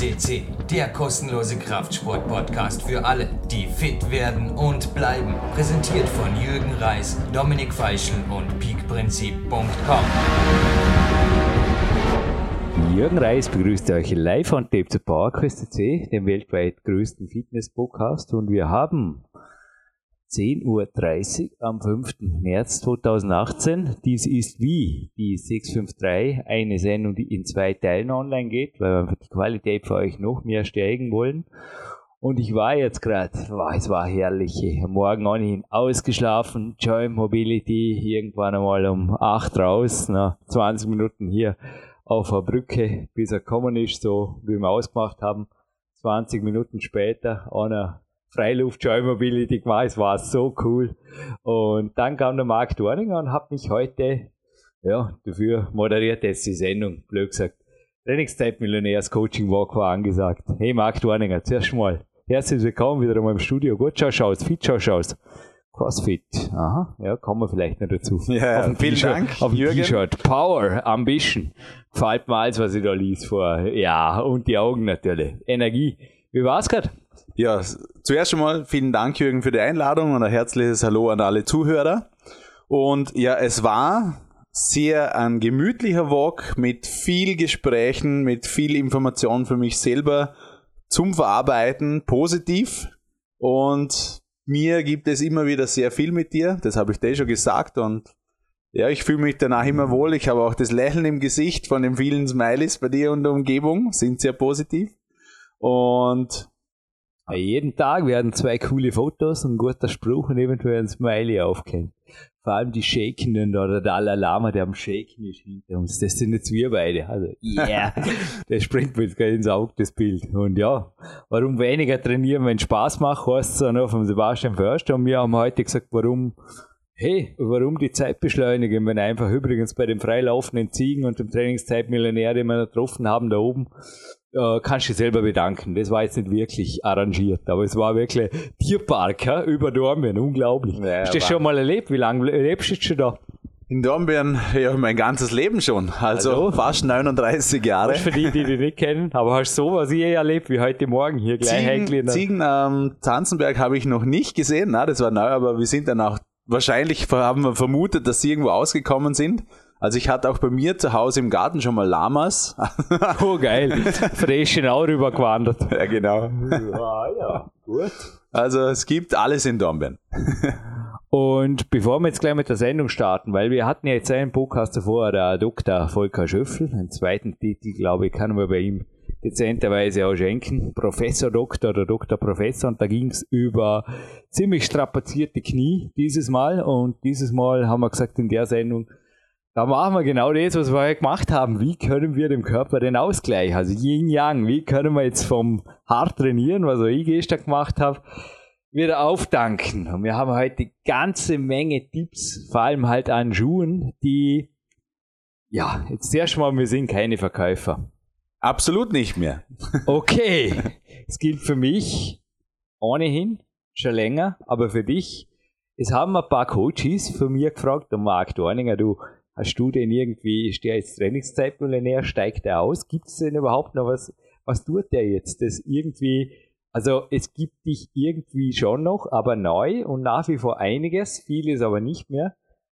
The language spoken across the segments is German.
FCC, der kostenlose Kraftsport-Podcast für alle, die fit werden und bleiben. Präsentiert von Jürgen Reis, Dominik Feischl und peakprinzip.com. Jürgen Reis begrüßt euch live on Tape zu PowerQuest C, dem weltweit größten Fitness-Podcast. Und wir haben 10.30 Uhr am 5. März 2018. Dies ist wie die 653, eine Sendung, die in zwei Teilen online geht, weil wir die Qualität für euch noch mehr steigen wollen. Und ich war jetzt gerade, es war herrlich. Morgen ohnehin ausgeschlafen, Joy Mobility, irgendwann einmal um 8 raus, na, 20 Minuten hier auf der Brücke, bis er gekommen ist, so wie wir ausgemacht haben. 20 Minuten später, einer Freiluft Joy Mobility gemacht. Es war so cool. Und dann kam der Marc Dorninger und hat mich heute ja, dafür moderiert jetzt die Sendung, blöd gesagt. Trainingszeit Millionärs Coaching Walk war angesagt. Hey Marc Dorninger, zuerst mal herzlich willkommen wieder einmal im Studio. Gut schau schaust, fit schau schaust. CrossFit, aha, ja, kommen wir vielleicht noch dazu. Ja, ja vielen Dank, auf dem T-Shirt. Power, Ambition. Gefällt mir alles, was ich da liest vor. Ja, und die Augen natürlich. Energie. Wie war's gerade? Ja, zuerst einmal vielen Dank, Jürgen, für die Einladung und ein herzliches Hallo an alle Zuhörer. Und ja, es war sehr ein gemütlicher Walk mit viel Gesprächen, mit viel Information für mich selber zum Verarbeiten, positiv. Und mir gibt es immer wieder sehr viel mit dir, das habe ich dir schon gesagt und ja, ich fühle mich danach immer wohl. Ich habe auch das Lächeln im Gesicht von den vielen Smileys bei dir und der Umgebung, sind sehr positiv. Und jeden Tag werden zwei coole Fotos, ein guter Spruch und eventuell ein Smiley aufgehängt. Vor allem die Shakenden da, der Dalai Lama, der am Shaken ist hinter uns. Das sind jetzt wir beide. Also, yeah, das springt mir jetzt gerade ins Auge, das Bild. Und ja, warum weniger trainieren, wenn es Spaß macht, heißt es auch vom Sebastian Förster. Und wir haben heute gesagt, warum, hey, warum die Zeit beschleunigen, wenn einfach übrigens bei den freilaufenden Ziegen und dem Trainingszeitmillionär, den wir getroffen haben da oben, äh, kannst du selber bedanken. Das war jetzt nicht wirklich arrangiert, aber es war wirklich Tierpark ja, über Dornbirn, unglaublich. Ja, Hast du das schon mal erlebt? Wie lange lebst du schon da? In Dornbirn, ja, mein ganzes Leben schon. Also, also fast 39 Jahre. Für die, die dich nicht kennen. Aber hast du sowas je erlebt wie heute Morgen hier gleich Ziegen, Ziegen am Zanzenberg habe ich noch nicht gesehen. Na, das war neu, aber wir sind dann auch wahrscheinlich haben wir vermutet, dass sie irgendwo ausgekommen sind. Also ich hatte auch bei mir zu Hause im Garten schon mal Lamas. oh geil, Freschenau rübergewandert. Ja genau. Ah, ja, gut. Also es gibt alles in Dornbirn. Und bevor wir jetzt gleich mit der Sendung starten, weil wir hatten ja jetzt einen Podcast davor, der Dr. Volker Schöffel, einen zweiten Titel, glaube ich, kann man bei ihm dezenterweise auch schenken. Professor Doktor oder Doktor Professor und da ging es über ziemlich strapazierte Knie dieses Mal und dieses Mal haben wir gesagt in der Sendung, da machen wir genau das, was wir gemacht haben. Wie können wir dem Körper den Ausgleich, also Yin Yang, wie können wir jetzt vom hart trainieren, was ich gestern gemacht habe, wieder aufdanken. Und wir haben heute eine ganze Menge Tipps, vor allem halt an Schuhen, die, ja, jetzt erst mal, wir sind keine Verkäufer. Absolut nicht mehr. okay, es gilt für mich ohnehin schon länger, aber für dich. Es haben ein paar Coaches von mir gefragt, der Marc Dorninger, du, Hast du denn irgendwie, ist der jetzt Trainingszeitmillionär, steigt er aus? Gibt es denn überhaupt noch was? Was tut der jetzt? Das irgendwie, also es gibt dich irgendwie schon noch, aber neu und nach wie vor einiges, vieles aber nicht mehr.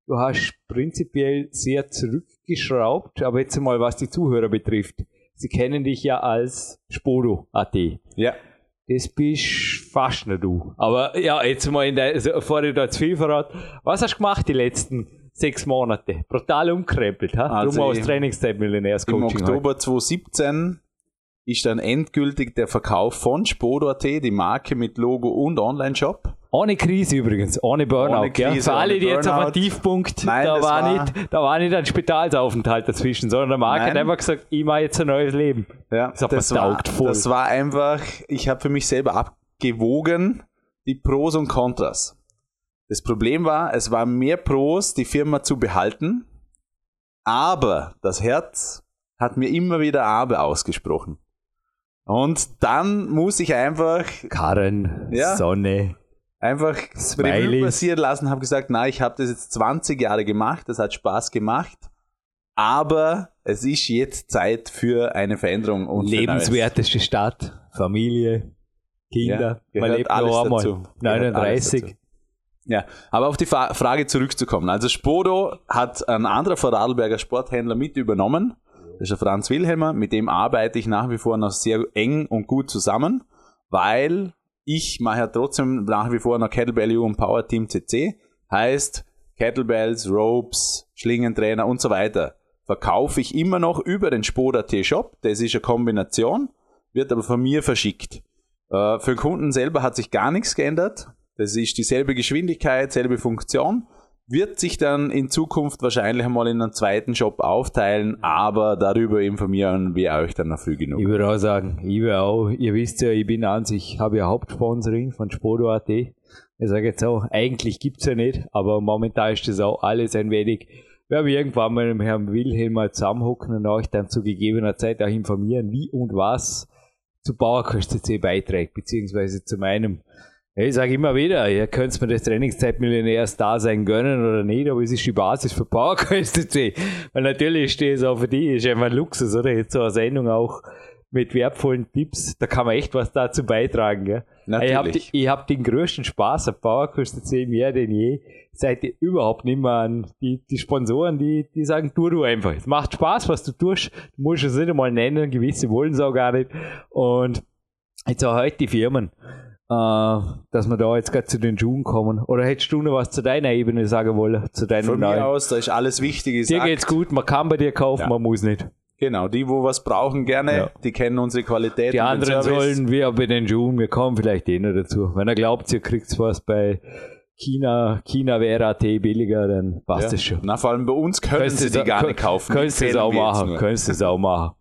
Du hast prinzipiell sehr zurückgeschraubt, aber jetzt mal was die Zuhörer betrifft. Sie kennen dich ja als Spodo.at. Ja. Das bist fast nur du. Aber ja, jetzt mal in der, also, bevor ich da zu viel verrate, was hast du gemacht die letzten sechs Monate. Brutal umkrempelt. Ha? Also Drum aus Trainingszeit Millionärscoaching. Im Oktober halt. 2017 ist dann endgültig der Verkauf von Spodo.at, die Marke mit Logo und Online-Shop. Ohne Krise übrigens, ohne Burnout. Ohne Krise, Für alle, die jetzt auf einem Tiefpunkt, Nein, da, war, war nicht, da war nicht ein Spitalsaufenthalt dazwischen, sondern der Marke Nein. hat einfach gesagt, ich mache jetzt ein neues Leben. Ja, das, das, war, voll. das war einfach, ich habe für mich selber abgewogen, die Pros und Kontras. Das Problem war, es war mehr Pros, die Firma zu behalten, aber das Herz hat mir immer wieder Aber ausgesprochen. Und dann muss ich einfach. Karren, ja, Sonne. Einfach Revue passieren lassen, habe gesagt, na, ich habe das jetzt 20 Jahre gemacht, das hat Spaß gemacht, Aber es ist jetzt Zeit für eine Veränderung und. Lebenswerteste Stadt, Familie, Kinder, Ja, man lebt alles noch einmal. dazu. Gehört alles 39. dazu. Ja, aber auf die Fa Frage zurückzukommen. Also Spodo hat ein anderer Vorarlberger Sporthändler mit übernommen. Das ist der Franz Wilhelmer. Mit dem arbeite ich nach wie vor noch sehr eng und gut zusammen, weil ich mache ja trotzdem nach wie vor noch Kettlebell U und Power Team CC. Heißt Kettlebells, Ropes, Schlingentrainer und so weiter. Verkaufe ich immer noch über den Spoda T-Shop. Das ist eine Kombination, wird aber von mir verschickt. Äh, für den Kunden selber hat sich gar nichts geändert. Das ist dieselbe Geschwindigkeit, selbe Funktion. Wird sich dann in Zukunft wahrscheinlich einmal in einen zweiten Shop aufteilen, aber darüber informieren wir euch dann noch früh genug. Ich würde auch sagen, ich will auch, ihr wisst ja, ich bin an sich, habe ja Hauptsponsoring von Spodo.at. Ich sage jetzt auch, eigentlich gibt's ja nicht, aber momentan ist das auch alles ein wenig, wir haben irgendwann mal mit Herrn Wilhelm mal zusammenhocken und euch dann zu gegebener Zeit auch informieren, wie und was zu CC beiträgt, beziehungsweise zu meinem ich sage immer wieder, ihr könnt mir das Trainingszeitmillionärs da sein gönnen oder nicht, aber es ist die Basis für PowerQuest. Weil natürlich steht es auch für die, ist einfach ein Luxus, oder? Jetzt so eine Sendung auch mit wertvollen Tipps, da kann man echt was dazu beitragen, gell? Natürlich. Ich habe hab den größten Spaß auf PowerQuest mehr denn je. Seid ihr überhaupt nicht mehr an die, die Sponsoren, die, die sagen, tu du einfach. Es macht Spaß, was du tust. Du musst es nicht einmal nennen, gewisse wollen es auch gar nicht. Und jetzt auch heute die Firmen dass wir da jetzt gerade zu den Schuhen kommen. Oder hättest du noch was zu deiner Ebene sagen wollen? Zu deinem Von mir neuen? aus, da ist alles wichtig Dir geht's gut, man kann bei dir kaufen, Ja. man muss nicht. Genau, die, wo was brauchen, gerne. Ja. Die kennen unsere Qualität. Die anderen sollen, wir bei den Schuhen, wir kommen vielleicht eh noch dazu. Wenn er glaubt, ihr kriegt was bei China, China wäre AT billiger, dann passt Ja. es schon. Na, vor allem bei uns können Könntest sie du die gar nicht kaufen. Könntest du es auch machen, könntest du es auch machen.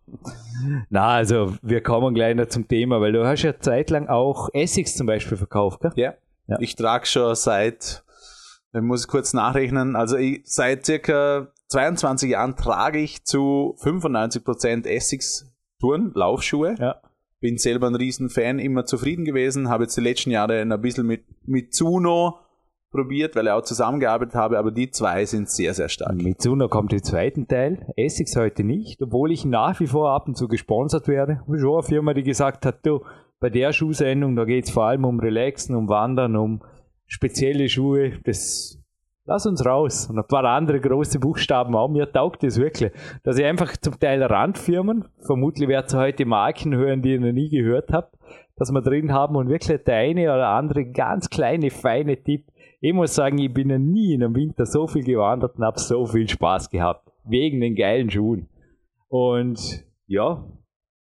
Na, also, wir kommen gleich noch zum Thema, weil du hast ja zeitlang auch Essex zum Beispiel verkauft, gell? Ja. Ja. Ich trage schon seit, ich muss kurz nachrechnen, also ich, seit circa 22 Jahren trage ich zu 95% Essex Touren, Laufschuhe. Ja. Bin selber ein Riesenfan, immer zufrieden gewesen, habe jetzt die letzten Jahre ein bisschen mit, mit Zuno probiert, weil ich auch zusammengearbeitet habe, aber die zwei sind sehr, sehr stark. Mitsuno kommt im zweiten Teil, Essex heute nicht, obwohl ich nach wie vor ab und zu gesponsert werde. Schon eine Firma, die gesagt hat, du, bei der Schuhsendung, da geht es vor allem um Relaxen, um Wandern, um spezielle Schuhe, das lass uns raus. Und ein paar andere große Buchstaben auch, mir taugt das wirklich. Dass ich einfach zum Teil Randfirmen, vermutlich werdet ihr heute Marken hören, die ihr noch nie gehört habt, dass wir drin haben und wirklich der eine oder andere ganz kleine, feine Tipp. Ich muss sagen, ich bin ja nie in einem Winter so viel gewandert und habe so viel Spaß gehabt. Wegen den geilen Schuhen. Und ja,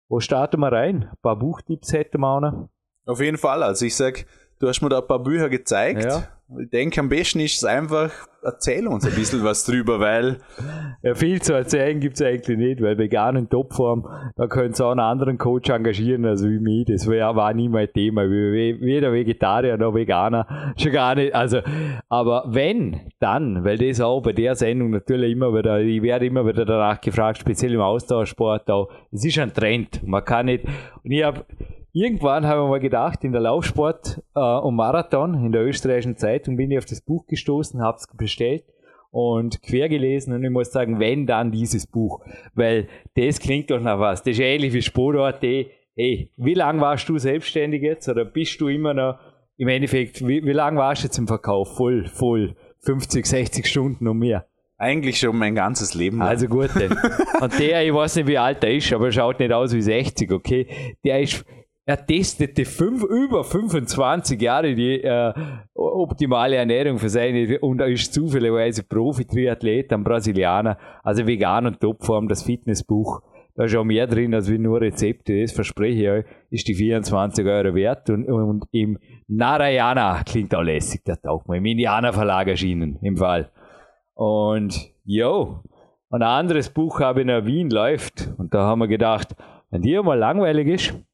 wo starten wir rein? Ein paar Buchtipps hätten wir auch noch. Auf jeden Fall, also ich sag, du hast mir da ein paar Bücher gezeigt. Ja. Ich denke, am besten ist es einfach, erzähl uns ein bisschen was drüber, weil Ja, viel zu erzählen gibt's eigentlich nicht, weil vegan in Topform, da könnt ihr auch einen anderen Coach engagieren, also wie mich. Das wär, war nie mein Thema. Weder Vegetarier noch Veganer, schon gar nicht. Also, aber wenn, dann, weil das auch bei der Sendung natürlich immer wieder, ich werde immer wieder danach gefragt, speziell im Ausdauersport auch, es ist ein Trend. Man kann nicht, und ich habe Irgendwann habe ich mal gedacht, in der Laufsport äh, und Marathon in der österreichischen Zeitung bin ich auf das Buch gestoßen, habe es bestellt und quer gelesen und ich muss sagen, wenn dann dieses Buch, weil das klingt doch nach was. Das ist ähnlich wie Sport.at. Hey, wie lange warst du selbstständig jetzt oder bist du immer noch im Endeffekt, wie, wie lange warst du jetzt im Verkauf? Voll, voll, 50, 60 Stunden und mehr. eigentlich schon mein ganzes Leben lang. Also gut, dann. Und der, ich weiß nicht, wie alt er ist, aber er schaut nicht aus wie 60, okay? Der ist, er testete fünf, über 25 Jahre die äh, optimale Ernährung für seine, und er ist zufälligerweise Profi-Triathlet, ein Brasilianer, also vegan und Topform, das Fitnessbuch. Da ist auch mehr drin als wie nur Rezepte, das verspreche ich euch, ist die 24 Euro wert und, und im Narayana, klingt auch lässig, der taucht mal, im Indianer Verlag erschienen, im Fall. Und jo, ein anderes Buch habe ich in Wien läuft. Und da haben wir gedacht, wenn dir mal langweilig ist,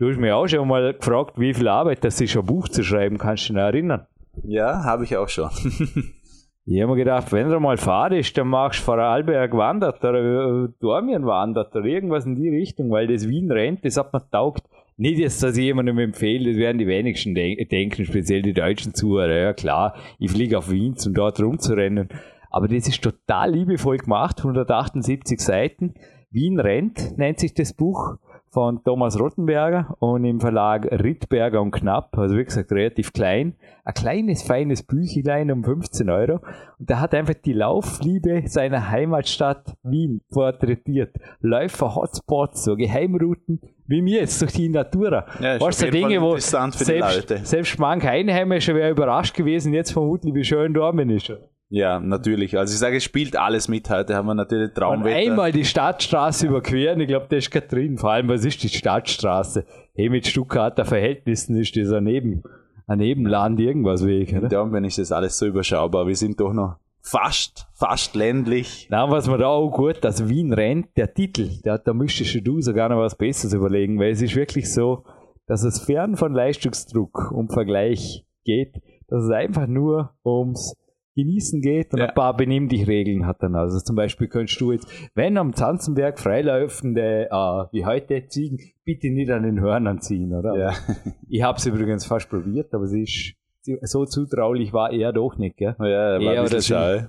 du hast mich auch schon mal gefragt, wie viel Arbeit das ist, ein Buch zu schreiben, kannst du dich noch erinnern? ja, habe ich auch schon. Ich habe mir gedacht, wenn du mal Fahrt ist, dann machst du Vorarlberg wandert oder äh, Dormien wandert oder irgendwas in die Richtung, weil das Wien rennt, das hat mir taugt. Nicht jetzt, dass ich jemandem empfehle, das werden die wenigsten de denken, speziell die deutschen Zuhörer. Ja klar, ich fliege auf Wien, um dort rumzurennen. Aber das ist total liebevoll gemacht, 178 Seiten. Wien rennt, nennt sich das Buch von Thomas Rottenberger und im Verlag Rittberger und Knapp, also wie gesagt relativ klein. Ein kleines, feines Büchlein um 15 Euro. Und der hat einfach die Laufliebe seiner Heimatstadt Wien porträtiert. Läufer, Hotspots, so Geheimrouten, wie mir jetzt durch die Natura. Ja, weißt du, Dinge, wo selbst, selbst manche Einheimische wäre überrascht gewesen, jetzt vermutlich, wie schön Dormen ist. Ja, natürlich. Also ich sage, es spielt alles mit. Heute haben wir natürlich Traumwetter. Und einmal die Stadtstraße überqueren, ich glaube, das ist kein drin. Vor allem, was ist die Stadtstraße? Hey, mit Stuttgarter Verhältnissen ist das ein, Neben, ein Nebenland irgendwas weg. Oder? Ja, wenn ich das alles so überschaubar. Wir sind doch noch fast, fast ländlich. Na, was mir da auch gut, dass Wien rennt, der Titel, der, da müsstest du sogar noch was Besseres überlegen, weil es ist wirklich so, dass es fern von Leistungsdruck und Vergleich geht, dass es einfach nur ums genießen geht und ja. ein paar Benimm dich Regeln hat dann. Also zum Beispiel könntest du jetzt, wenn am Zanzenberg freilaufende, äh, wie heute, Ziegen, bitte nicht an den Hörnern ziehen, oder? Ja. Ich habe es übrigens fast probiert, aber sie ist so zutraulich war er doch nicht, gell? Ja, war er ein bisschen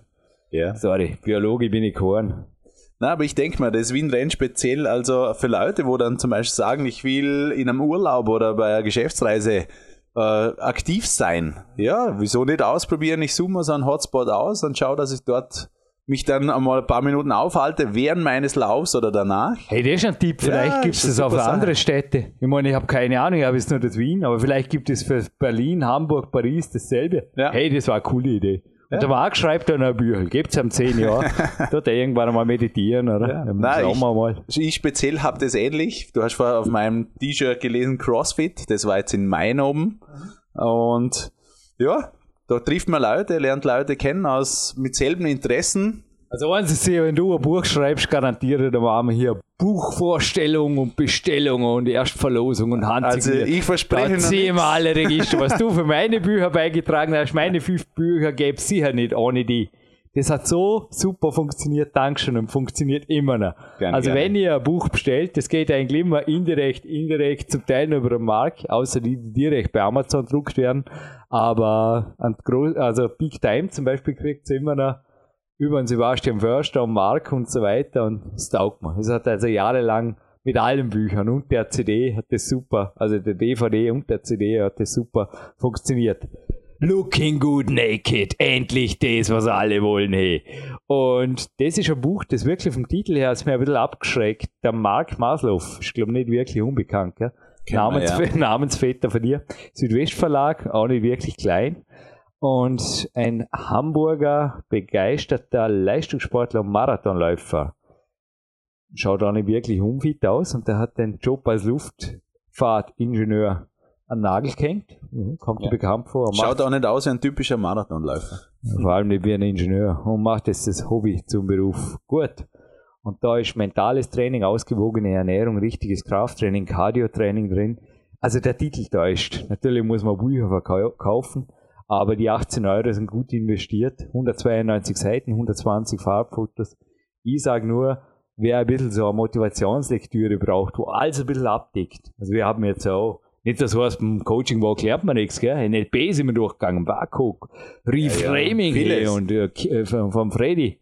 Ja. Sorry, Biologe bin ich Korn. Na, aber ich denke mal, das Wien rennt speziell also für Leute, wo dann zum Beispiel sagen, ich will in einem Urlaub oder bei einer Geschäftsreise äh, aktiv sein. Ja, wieso nicht ausprobieren? Ich suche mir so einen Hotspot aus und schaue, dass ich dort mich dann einmal ein paar Minuten aufhalte während meines Laufs oder danach. Hey, das ist ein Tipp. Vielleicht ja, gibt es das auf andere Städte. Ich meine, ich habe keine Ahnung, ich habe jetzt nur das Wien, aber vielleicht gibt es für Berlin, Hamburg, Paris dasselbe. Ja. Hey, das war eine coole Idee. Ja. der Marc schreibt dann ein Bücher, gibt es am 10 Jahren. Dort er irgendwann einmal meditieren, oder? Ja. Nein, ich, mal. ich speziell habe das ähnlich. Du hast vorher auf meinem T-Shirt gelesen CrossFit, das war jetzt in Main oben. Und ja, da trifft man Leute, lernt Leute kennen aus mit selben Interessen. Also eins ist wenn du ein Buch schreibst, garantiere, da machen wir hier Buchvorstellung und Bestellung und Erstverlosung und Handsigniert. Also ich verspreche da ziehen wir alle Register. Was du für meine Bücher beigetragen hast, meine fünf Bücher gäbe es sicher nicht ohne die. Das hat so super funktioniert, Dankeschön, und funktioniert immer noch. Gerne, also gerne. wenn ihr ein Buch bestellt, das geht eigentlich immer indirekt, indirekt, zum Teil über den Markt, außer die, die direkt bei Amazon gedruckt werden. Aber an also Big Time zum Beispiel kriegt es immer noch über den Sebastian Förster und Mark und so weiter und es taugt mir. Es hat also jahrelang mit allen Büchern und der CD hat das super, also der DVD und der CD hat das super funktioniert. Looking good naked, endlich das, was alle wollen, hey. Und das ist ein Buch, das wirklich vom Titel her ist mir ein bisschen abgeschreckt. Der Mark Maslow, ich glaube nicht wirklich unbekannt, gell? Namens, ja. Namensvetter von dir. Südwestverlag, auch nicht wirklich klein und ein Hamburger begeisterter Leistungssportler und Marathonläufer. Schaut auch nicht wirklich unfit aus und der hat den Job als Luftfahrtingenieur an Nagel gehängt. Mhm, kommt ja. bekannt vor. Schaut auch nicht aus wie ein typischer Marathonläufer. Vor allem nicht wie ein Ingenieur und macht jetzt das Hobby zum Beruf. Gut. Und da ist mentales Training, ausgewogene Ernährung, richtiges Krafttraining, Cardiotraining drin. Also der Titel täuscht. Natürlich muss man Bücher verkaufen. Aber die 18 Euro sind gut investiert. 192 Seiten, 120 Farbfotos. Ich sage nur, wer ein bisschen so eine Motivationslektüre braucht, wo alles ein bisschen abdeckt. Also wir haben jetzt auch, nicht das heißt, beim Coaching war lernt man nichts, gell? NLP sind wir durchgegangen, Barcook, Reframing ja, ja, und äh, vom Freddy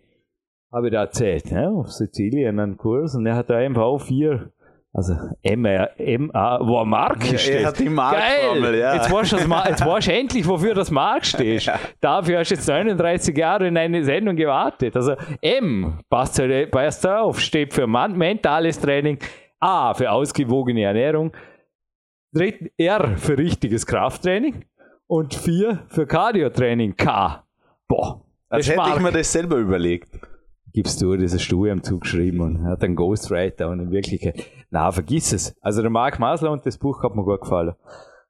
habe ich da erzählt, ne? auf Sizilien einen Kurs und er hat da einfach auch vier also MA, MA wo Mark ja, steht. Er hat die Markformel, ja. Jetzt weißt, du, jetzt weißt du endlich, wofür das Mark steht. Ja. Dafür hast du jetzt 39 Jahre in eine Sendung gewartet. Also M, passt, passt auf, steht für mentales Training, A für ausgewogene Ernährung, R für richtiges Krafttraining und 4 für Cardiotraining, K. Boah. Als hätte Mark. ich mir das selber überlegt gibst du dieses Studium zugeschrieben und hat einen Ghostwriter und in Wirklichkeit, na, vergiss es. Also der Mark Masler und das Buch hat mir gut gefallen.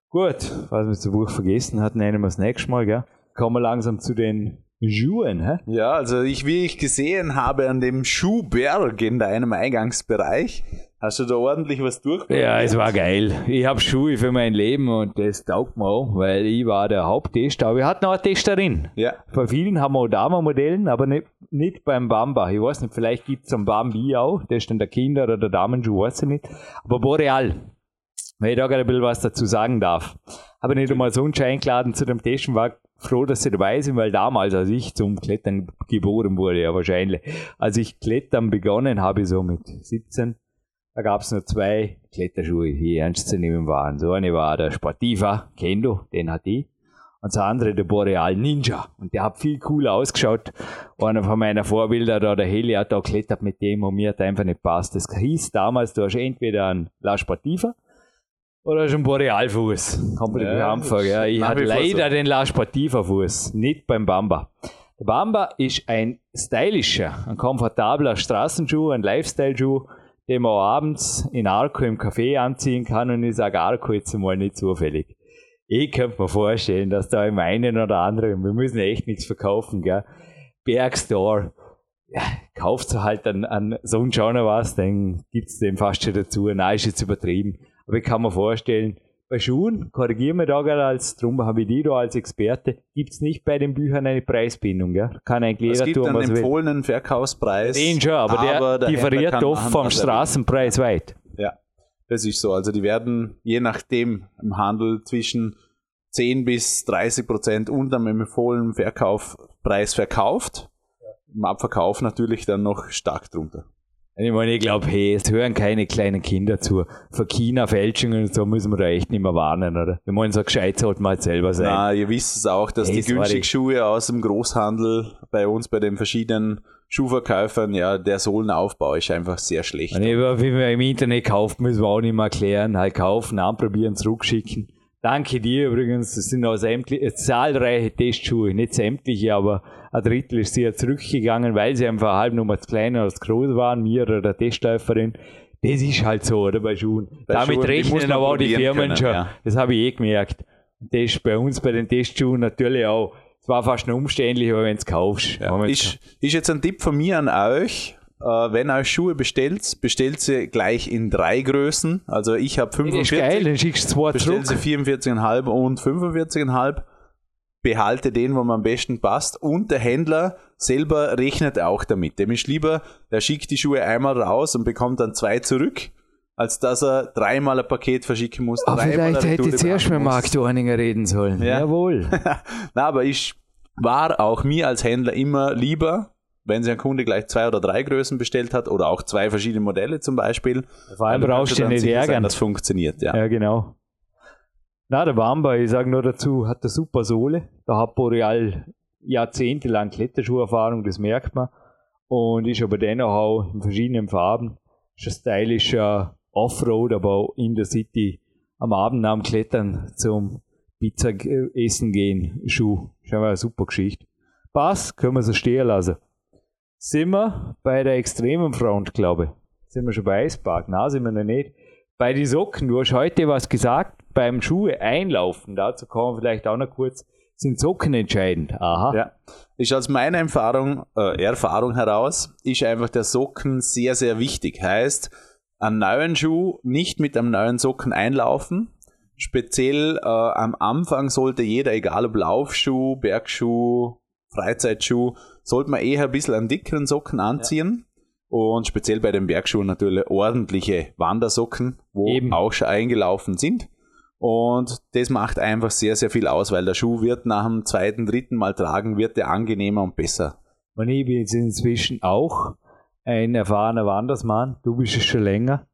Gut, was wir zum Buch vergessen hatten, nehmen wir das nächste Mal, gell? Kommen wir langsam zu den Schuhen, hä? Ja, also ich, wie ich gesehen habe, an dem Schuhberg in deinem Eingangsbereich, Hast du da ordentlich was durchgebracht? Ja, es war geil. Ich habe Schuhe für mein Leben und das taugt mir auch, weil ich war der Haupttester. Aber wir hatten auch eine Testerin. Ja. Bei vielen haben wir auch Damenmodellen, aber nicht, nicht beim Bamba. Ich weiß nicht, vielleicht gibt es einen Bambi auch. Der ist dann der Kinder- oder der Damenschuh, weiß ich nicht. Aber Boreal, wenn ich da gerade ein bisschen was dazu sagen darf. Habe nicht einmal sonst eingeladen zu dem Testen, war froh, dass sie dabei sind, weil damals, als ich zum Klettern geboren wurde, ja wahrscheinlich, als ich Klettern begonnen habe, so mit 17, da gab es nur zwei Kletterschuhe, die ernst zu nehmen waren. So eine war der Sportiva Kendo, den hat die. Und der andere der Boreal Ninja. Und der hat viel cooler ausgeschaut. Einer von meinen Vorbilder da, der Heli, hat da klettert mit dem und mir hat einfach nicht passt. Das hieß damals, du hast entweder einen La Sportiva oder einen Boreal-Fuß. Komplett ja, Anfang, ja. Ich hatte leider so. den La Sportiva-Fuß, nicht beim Bamba. Der Bamba ist ein stylischer, ein komfortabler Straßenschuh, ein Lifestyle-Schuh, den man abends in Arco im Café anziehen kann und ich sage Arco jetzt mal nicht zufällig. Ich könnte mir vorstellen, dass da im einen oder anderen, wir müssen echt nichts verkaufen, gell? Bergstore, ja, kauft halt an, an so ein Schauner was, dann gibt's den fast schon dazu. Nein, ist jetzt übertrieben. Aber ich kann mir vorstellen, bei Schuhen, korrigieren wir da gerade als, drum habe ich die da als Experte, gibt es nicht bei den Büchern eine Preisbindung. Gell? Kann eigentlich jeder tun, was will. Es gibt einen empfohlenen Verkaufspreis. Den schon, aber, aber der differiert oft vom Straßenpreis weit. Ja, das ist so. Also die werden je nachdem im Handel zwischen 10 bis 30 Prozent unter dem empfohlenen Verkaufspreis verkauft. Im Abverkauf natürlich dann noch stark drunter. Ich meine, ich glaube, hey, es hören keine kleinen Kinder zu. Für China-Fälschungen und so müssen wir da echt nicht mehr warnen, oder? Ich meine, so gescheit sollte man halt selber sein. Na, ihr wisst es auch, dass hey, die günstigen Schuhe aus dem Großhandel bei uns, bei den verschiedenen Schuhverkäufern, ja, der Sohlenaufbau ist einfach sehr schlecht. Und wie man im Internet kauft, müssen wir auch nicht mehr erklären. Halt kaufen, anprobieren, zurückschicken. Danke dir übrigens. Das sind auch sämtliche, äh, zahlreiche Testschuhe, nicht sämtliche, aber ein Drittel ist sehr zurückgegangen, weil sie einfach halb Nummer zu klein oder zu groß waren, mir oder der Testläuferin. Das ist halt so, oder bei Schuhen. Bei Damit Schuhen, rechnen aber auch die Firmen können, schon. Ja. Das habe ich eh gemerkt. Das ist bei uns bei den Testschuhen natürlich auch. Es war fast noch umständlicher, wenn du es kaufst. Ja. Ist, ist jetzt ein Tipp von mir an euch wenn ihr Schuhe bestellt, bestellt sie gleich in drei Größen. Also ich habe 45. Das ist geil, dann schickst zwei Bestellt sie 44,5 und 45,5. Behalte den, wo man am besten passt. Und der Händler selber rechnet auch damit. Dem ist lieber, der schickt die Schuhe einmal raus und bekommt dann zwei zurück, als dass er dreimal ein Paket verschicken muss. Oh, vielleicht hätte ich zuerst mit Mark Dorninger reden sollen. Ja. Jawohl. Na, aber ich war auch mir als Händler immer lieber, wenn sich ein Kunde gleich zwei oder drei Größen bestellt hat oder auch zwei verschiedene Modelle zum Beispiel. Vor allem brauchst du nicht ärgern. Das funktioniert, ja. Ja, genau. Na, der Bamba, ich sage nur dazu, hat eine super Sohle. Da hat Boreal jahrzehntelang Kletterschuherfahrung, das merkt man. Und ist aber dennoch auch in verschiedenen Farben. Ist ein stylischer Offroad, aber auch in der City am Abend am Klettern zum Pizza essen gehen Schuh. Schon mal eine super Geschichte. Pass, können wir so stehen lassen sind wir bei der extremen Front, glaube ich. Sind wir schon bei Eispark? Na, sind wir noch nicht. Bei den Socken, du hast heute was gesagt, beim Schuhe einlaufen, dazu kommen wir vielleicht auch noch kurz, sind Socken entscheidend. Aha. Ja. Ist aus meiner Erfahrung, äh, Erfahrung heraus, ist einfach der Socken sehr, sehr wichtig. Heißt, einen neuen Schuh nicht mit einem neuen Socken einlaufen. Speziell äh, am Anfang sollte jeder, egal ob Laufschuh, Bergschuh, Freizeitschuh, sollte man eher ein bisschen an dickeren Socken anziehen. Ja. Und speziell bei den Bergschuhen natürlich ordentliche Wandersocken, wo Eben. auch schon eingelaufen sind. Und das macht einfach sehr, sehr viel aus, weil der Schuh wird nach dem zweiten, dritten Mal tragen, wird der angenehmer und besser. Und ich bin jetzt inzwischen auch ein erfahrener Wandersmann. Du bist es schon länger.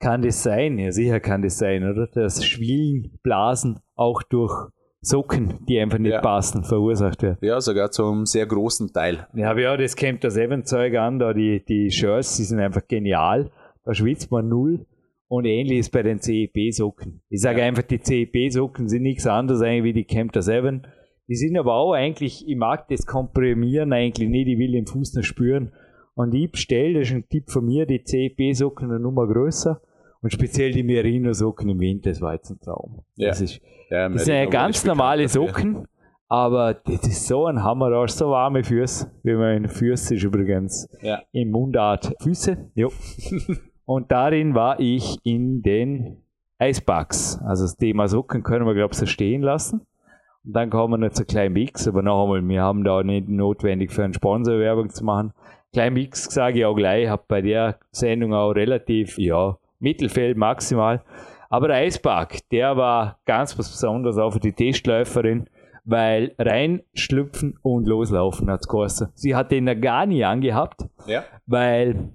Kann das sein? Ja, sicher kann das sein, oder? Das Schwielen, Blasen auch durch Socken, die einfach nicht ja. passen, verursacht werden. Ja, sogar zum sehr großen Teil. Ja, aber ja, das kommt das Zeug an, da die, die Shirts, die sind einfach genial. Da schwitzt man null. Und ähnlich ist bei den CEP-Socken. Ich sage ja. einfach, die CEP-Socken sind nichts anderes eigentlich wie die Camper 7. Die sind aber auch eigentlich, ich mag das Komprimieren eigentlich nicht, ich will den Fuß noch spüren. Und ich bestelle, das ist ein Tipp von mir, die CEP-Socken eine Nummer größer und speziell die Merino-Socken im Winter, das war jetzt ein Traum. Ja. Das, ist, ja, das sind ja ganz normale Socken, aber das ist so ein Hammer, da so warme Füße, wie man Füße ist übrigens ja. im Mundart Füße. Jo. und darin war ich in den Eisbugs. Also das Thema Socken können wir, glaube ich, so stehen lassen. Und dann kommen wir noch zu Klein Mix, aber noch einmal, wir haben da nicht notwendig für einen Sponsor Werbung zu machen. Klein Mix sage ich auch gleich, habe bei der Sendung auch relativ, ja, Mittelfeld maximal. Aber der Eispark, der war ganz was Besonderes auch für die Testläuferin, weil reinschlüpfen und loslaufen hat es Sie hat den gar nie angehabt, Ja. weil,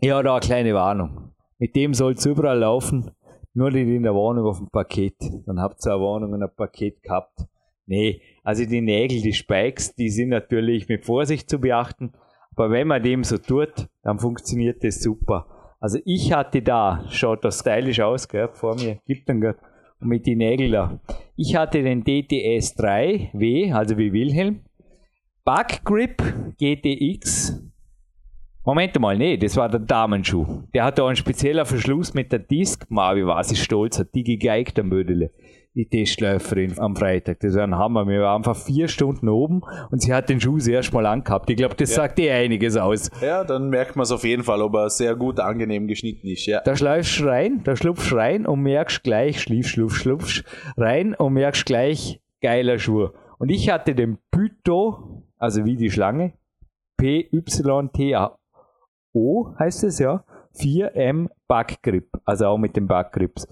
ja, da eine kleine Warnung. Mit dem soll es überall laufen, nur nicht in der Wohnung auf dem Paket. Dann habt ihr eine Wohnung und ein Paket gehabt. Nee, also die Nägel, die Spikes, die sind natürlich mit Vorsicht zu beachten, aber wenn man dem so tut, dann funktioniert das super. Also ich hatte da, schaut das stylisch aus, gell, vor mir, gibt dann und mit den Nägeln da. Ich hatte den DTS 3W, also wie Wilhelm, Buggrip GTX. Moment mal, nee, das war der Damenschuh. Der hat da einen speziellen Verschluss mit der Disk. Mavi war sie stolz, hat die gegeigt am Mödele. Die Testläuferin am Freitag. Das war ein Hammer. Wir waren einfach vier Stunden oben und sie hat den Schuh sehr mal angehabt. Ich glaube, das Ja. sagt eh einiges aus. Ja, dann merkt man es auf jeden Fall, ob er sehr gut angenehm geschnitten ist. Ja. Da schleifst du rein, da schlupfst du rein und merkst gleich, schlief, schlupf, schlupfst rein und merkst gleich, geiler Schuh. Und ich hatte den Pytho, also wie die Schlange, P-Y-T-A-O heißt es ja, 4M Backgrip, also auch mit den Backgrips.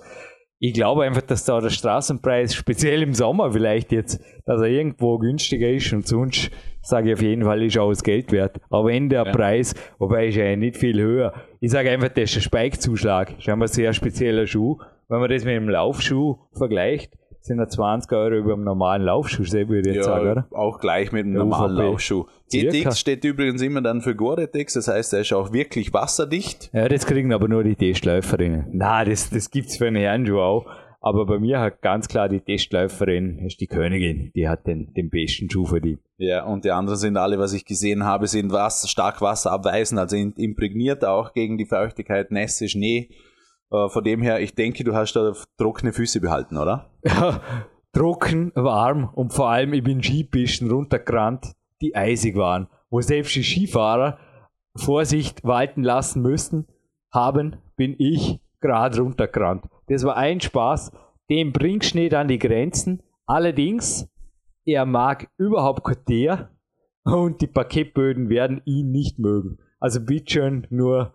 Ich glaube einfach, dass da der Straßenpreis, speziell im Sommer vielleicht jetzt, dass er irgendwo günstiger ist und sonst sage ich auf jeden Fall, ist auch das Geld wert. Aber wenn der Ja. Preis, wobei ist ja nicht viel höher, ich sage einfach, das ist ein Spike-Zuschlag. Das ist ein sehr spezieller Schuh. Wenn man das mit einem Laufschuh vergleicht, sind ja 20 Euro über dem normalen Laufschuh, würde ich jetzt sagen, Ja, oder? auch gleich mit einem Der normalen UVP. Laufschuh. Circa. GTX steht übrigens immer dann für Gore-Tex, das heißt, er ist auch wirklich wasserdicht. Ja, das kriegen aber nur die Testläuferinnen. Na, das, das gibt's für einen Herrenschuh auch. Aber bei mir hat ganz klar die Testläuferin, ist die Königin, die hat den, den besten Schuh verdient. Ja, und die anderen sind alle, was ich gesehen habe, sind was, stark wasserabweisend, also imprägniert auch gegen die Feuchtigkeit, Nässe, Schnee. Äh, von dem her, ich denke, du hast da trockene Füße behalten, oder? Trocken, warm und vor allem ich bin Skipisten runtergerannt, die eisig waren, wo selbst die Skifahrer Vorsicht walten lassen müssten, haben, bin ich gerade runtergerannt. Das war ein Spaß, dem du nicht an die Grenzen. Allerdings, er mag überhaupt kein Teer und die Paketböden werden ihn nicht mögen. Also bitteschön nur,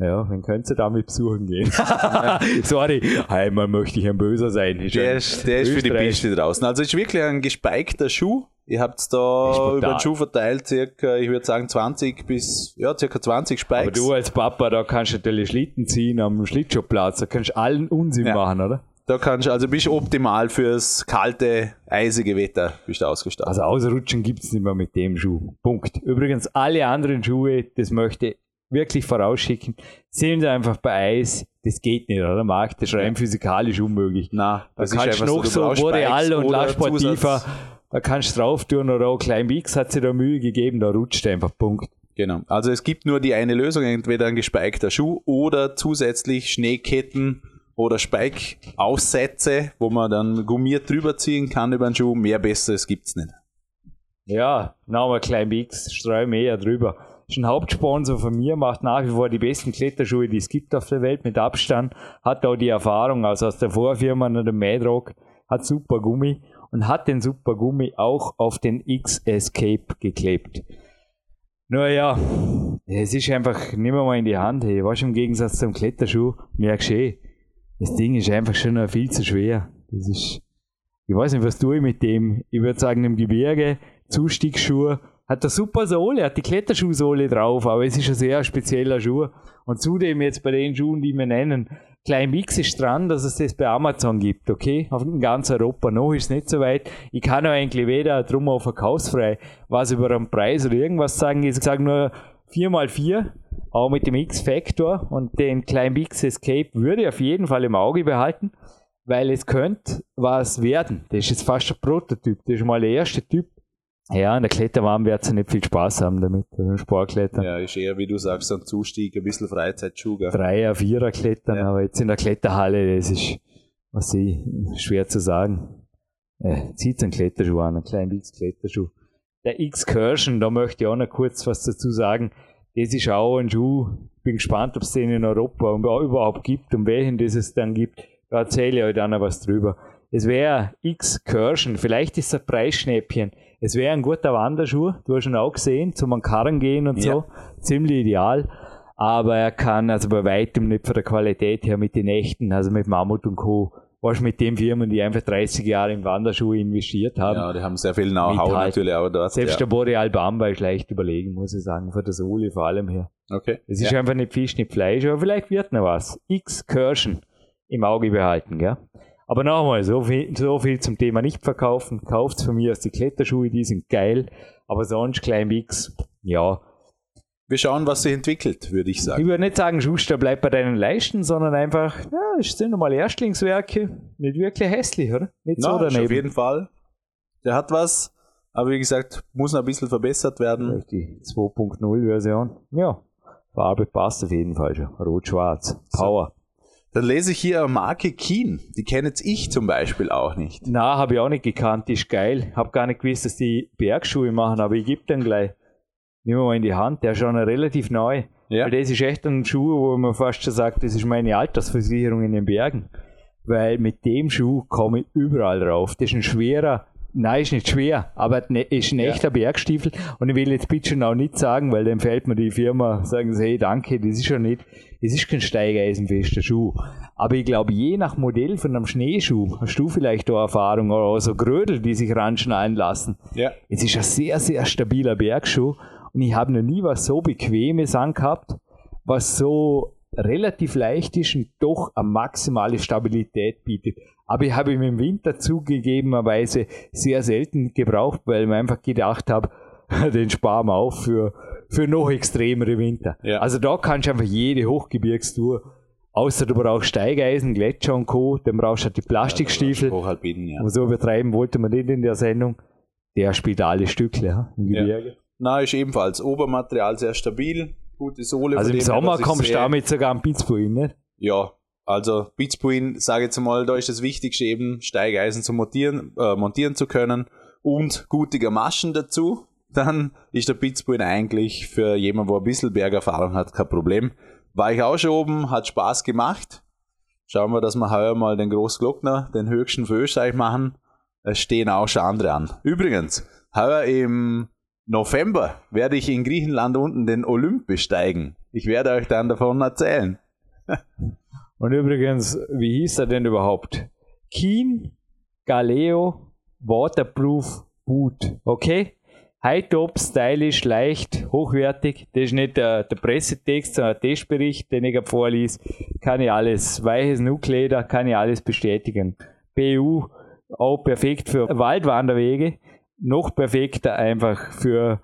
ja, dann könnt ihr damit besuchen gehen. Sorry, einmal möchte ich ein Böser sein. Ist Der ist, der ist für die Piste draußen. Also ist wirklich ein gespeikter Schuh. Ihr habt da über den Schuh verteilt, circa, ich würde sagen, 20 bis, ja, circa 20 Aber Spikes. du als Papa, da kannst du natürlich Schlitten ziehen am Schlittschuhplatz, da kannst du allen Unsinn Ja. machen, oder? Da kannst du, also bist optimal fürs kalte, eisige Wetter bist du ausgestattet. Also ausrutschen gibt's nicht mehr mit dem Schuh. Punkt. Übrigens, alle anderen Schuhe, das möchte ich wirklich vorausschicken, sehen sie einfach bei Eis, das geht nicht, oder? Marc, das ist rein physikalisch unmöglich. Na, Da kannst du noch so Boreal und Zusatz. da kannst du drauf tun oder auch Klein Bix hat sich da Mühe gegeben, da rutscht einfach, Punkt. Genau. Also es gibt nur die eine Lösung, entweder ein gespikter Schuh oder zusätzlich Schneeketten oder Spike-Aussätze, wo man dann gummiert drüber ziehen kann über den Schuh. Mehr Besseres gibt's nicht. Ja, nochmal Klein Bix, streue mehr drüber. Ist ein Hauptsponsor von mir, macht nach wie vor die besten Kletterschuhe, die es gibt auf der Welt mit Abstand. Hat auch die Erfahrung, also aus der Vorfirma, der Madrock, hat super Gummi und hat den super Gummi auch auf den X-Escape geklebt. Naja, es ist einfach, nimm mal in die Hand, hey, was im Gegensatz zum Kletterschuh, merkst du eh, das Ding ist einfach schon noch viel zu schwer. Das ist, ich weiß nicht, was tue ich mit dem. Ich würde sagen, im Gebirge, Zustiegsschuhe, hat eine super Sohle, hat die Kletterschuhsohle drauf, aber es ist ein sehr spezieller Schuh. Und zudem jetzt bei den Schuhen, die wir nennen, Klein Mix ist dran, dass es das bei Amazon gibt, okay? Auf ganz Europa. Noch ist es nicht so weit. Ich kann auch eigentlich weder drum auf verkaufsfrei was über einen Preis oder irgendwas sagen. Ich sage nur 4x4, auch mit dem X-Factor und den Klein Mix Escape würde ich auf jeden Fall im Auge behalten, weil es könnte was werden. Das ist jetzt fast ein Prototyp. Das ist mal der erste Typ. Ja, in der Kletterwand wird sie nicht viel Spaß haben damit, also Sportklettern. Ja, ist eher, wie du sagst, ein Zustieg, ein bisschen Freizeitschuh. gell? Dreier, Vierer klettern, Ja. aber jetzt in der Kletterhalle, das ist, was ich, schwer zu sagen. Äh, zieht einen Kletterschuh an, einen kleinen X-Kletterschuh. Der X-Cursion, da möchte ich auch noch kurz was dazu sagen. Das ist auch ein Schuh. Bin gespannt, ob es den in Europa überhaupt gibt und welchen das es dann gibt. Da erzähle ich euch dann noch was drüber. Es wäre X-Cursion, vielleicht ist es ein Preisschnäppchen. Es wäre ein guter Wanderschuh, du hast ihn auch gesehen, zum an Karren gehen und Ja. so. Ziemlich ideal. Aber er kann also bei weitem nicht von der Qualität her mit den echten, also mit Mammut und Co. was mit den Firmen, die einfach 30 Jahre in Wanderschuhe investiert haben. Ja, die haben sehr viel Know-how halt- natürlich auch dort. Selbst ja. der Boreal Bamba ist leicht überlegen, muss ich sagen, von der Sohle vor allem her. Okay. Es ist ja. einfach nicht Fisch, nicht Fleisch, aber vielleicht wird noch was. X Kirschen im Auge behalten, gell? Aber nochmal, so viel, so viel zum Thema nicht verkaufen. Kauft's von mir aus die Kletterschuhe, die sind geil. Aber sonst klein X, ja. Wir schauen, was sich entwickelt, würde ich Ich sagen. würde nicht sagen, Schuster, bleib bei deinen Leisten, sondern einfach, ja, es sind nochmal Erstlingswerke. Nicht wirklich hässlich, oder? Nicht so Na, ist auf daneben. jeden Fall. Der hat was, aber wie gesagt, muss noch ein bisschen verbessert werden. Vielleicht die 2.0 Version. Ja. Farbe passt auf jeden Fall schon. Rot-Schwarz. Power. Dann lese ich hier eine Marke Keen. Die kenne jetzt ich zum Beispiel auch nicht. Na, habe ich auch nicht gekannt, die ist geil. Hab gar nicht gewusst, dass die Bergschuhe machen, aber ich gebe den gleich. Nehmen wir mal in die Hand, der ist schon relativ neu. Ja. Weil das ist echt ein Schuh, wo man fast schon sagt, das ist meine Altersversicherung in den Bergen. Weil mit dem Schuh komme ich überall drauf. Das ist ein schwerer, nein, ist nicht schwer, aber ne- ist ein Ja. echter Bergstiefel. Und ich will jetzt bitte auch nicht sagen, weil dann fällt mir die Firma, sagen sie, hey, danke, das ist ja nicht, das ist kein steigeisenfester Schuh. Aber ich glaube, je nach Modell von einem Schneeschuh, hast du vielleicht da Erfahrung oder auch so Grödel, die sich ranschneiden lassen. Ja. Es ist ein sehr, sehr stabiler Bergschuh und ich habe noch nie was so Bequemes angehabt, was so relativ leicht ist und doch eine maximale Stabilität bietet. Aber ich habe ihn im Winter zugegebenerweise sehr selten gebraucht, weil ich mir einfach gedacht habe, den sparen wir auf für, für noch extremere Winter. Ja. Also da kannst du einfach jede Hochgebirgstour, außer du brauchst Steigeisen, Gletscher und Co., dann brauchst du halt die Plastikstiefel. Hochalpinen, ja. Aber so übertreiben wollte man nicht in der Sendung. Der spielt alle Stückle ja, im Ja. Gebirge. Na, ist ebenfalls Obermaterial sehr stabil, gute Sohle. Also im Sommer kommst du damit sogar am Pittsburgh, ne? Ja, also Beatsbuin, sage ich jetzt mal, da ist das Wichtigste eben, Steigeisen zu montieren, äh, montieren zu können und gute Gamaschen dazu. Dann ist der Beatsbuin eigentlich für jemanden, wo ein bisschen Bergerfahrung hat, kein Problem. War ich auch schon oben, hat Spaß gemacht. Schauen wir, dass wir heuer mal den Großglockner, den höchsten für Österreich machen. Es stehen auch schon andere an. Übrigens, heuer im November werde ich in Griechenland unten den Olymp besteigen. Ich werde euch dann davon erzählen. Und übrigens, wie hieß er denn überhaupt? Keen Galeo Waterproof Boot. Okay? High top, stylisch, leicht, hochwertig. Das ist nicht der, der Pressetext, sondern der Testbericht, den ich gerade. Kann ich alles. Weiches Nukleder, kann ich alles bestätigen. BU, auch perfekt für Waldwanderwege. Noch perfekter einfach für,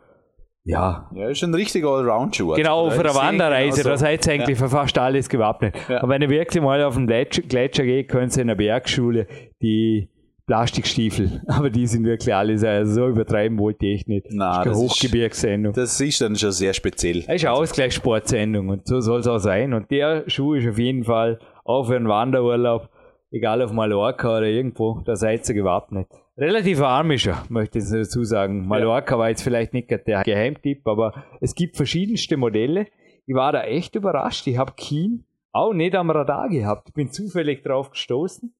ja, Ja, ist ein richtiger Allround-Schuh. Also, Genau, eine ist eh Wanderreise, genauso. da seid ihr eigentlich für fast alles gewappnet. Ja. Und wenn ihr wirklich mal auf den Gletscher, geht, könnt ihr in der Bergschule die Plastikstiefel, aber die sind wirklich alles, also so übertreiben wollte ich nicht. Na, das ist das ist- Hochgebirgssendung. Das ist dann schon sehr speziell. Das ist eine Ausgleichssportsendung und so soll es auch sein. Und der Schuh ist auf jeden Fall auch für einen Wanderurlaub, egal auf Mallorca oder irgendwo, da seid ihr gewappnet. Relativ arm ist er, möchte ich dazu sagen. Mallorca war jetzt vielleicht nicht der Geheimtipp, aber es gibt verschiedenste Modelle. Ich war da echt überrascht. Ich habe Keen auch nicht am Radar gehabt. Ich bin zufällig drauf gestoßen,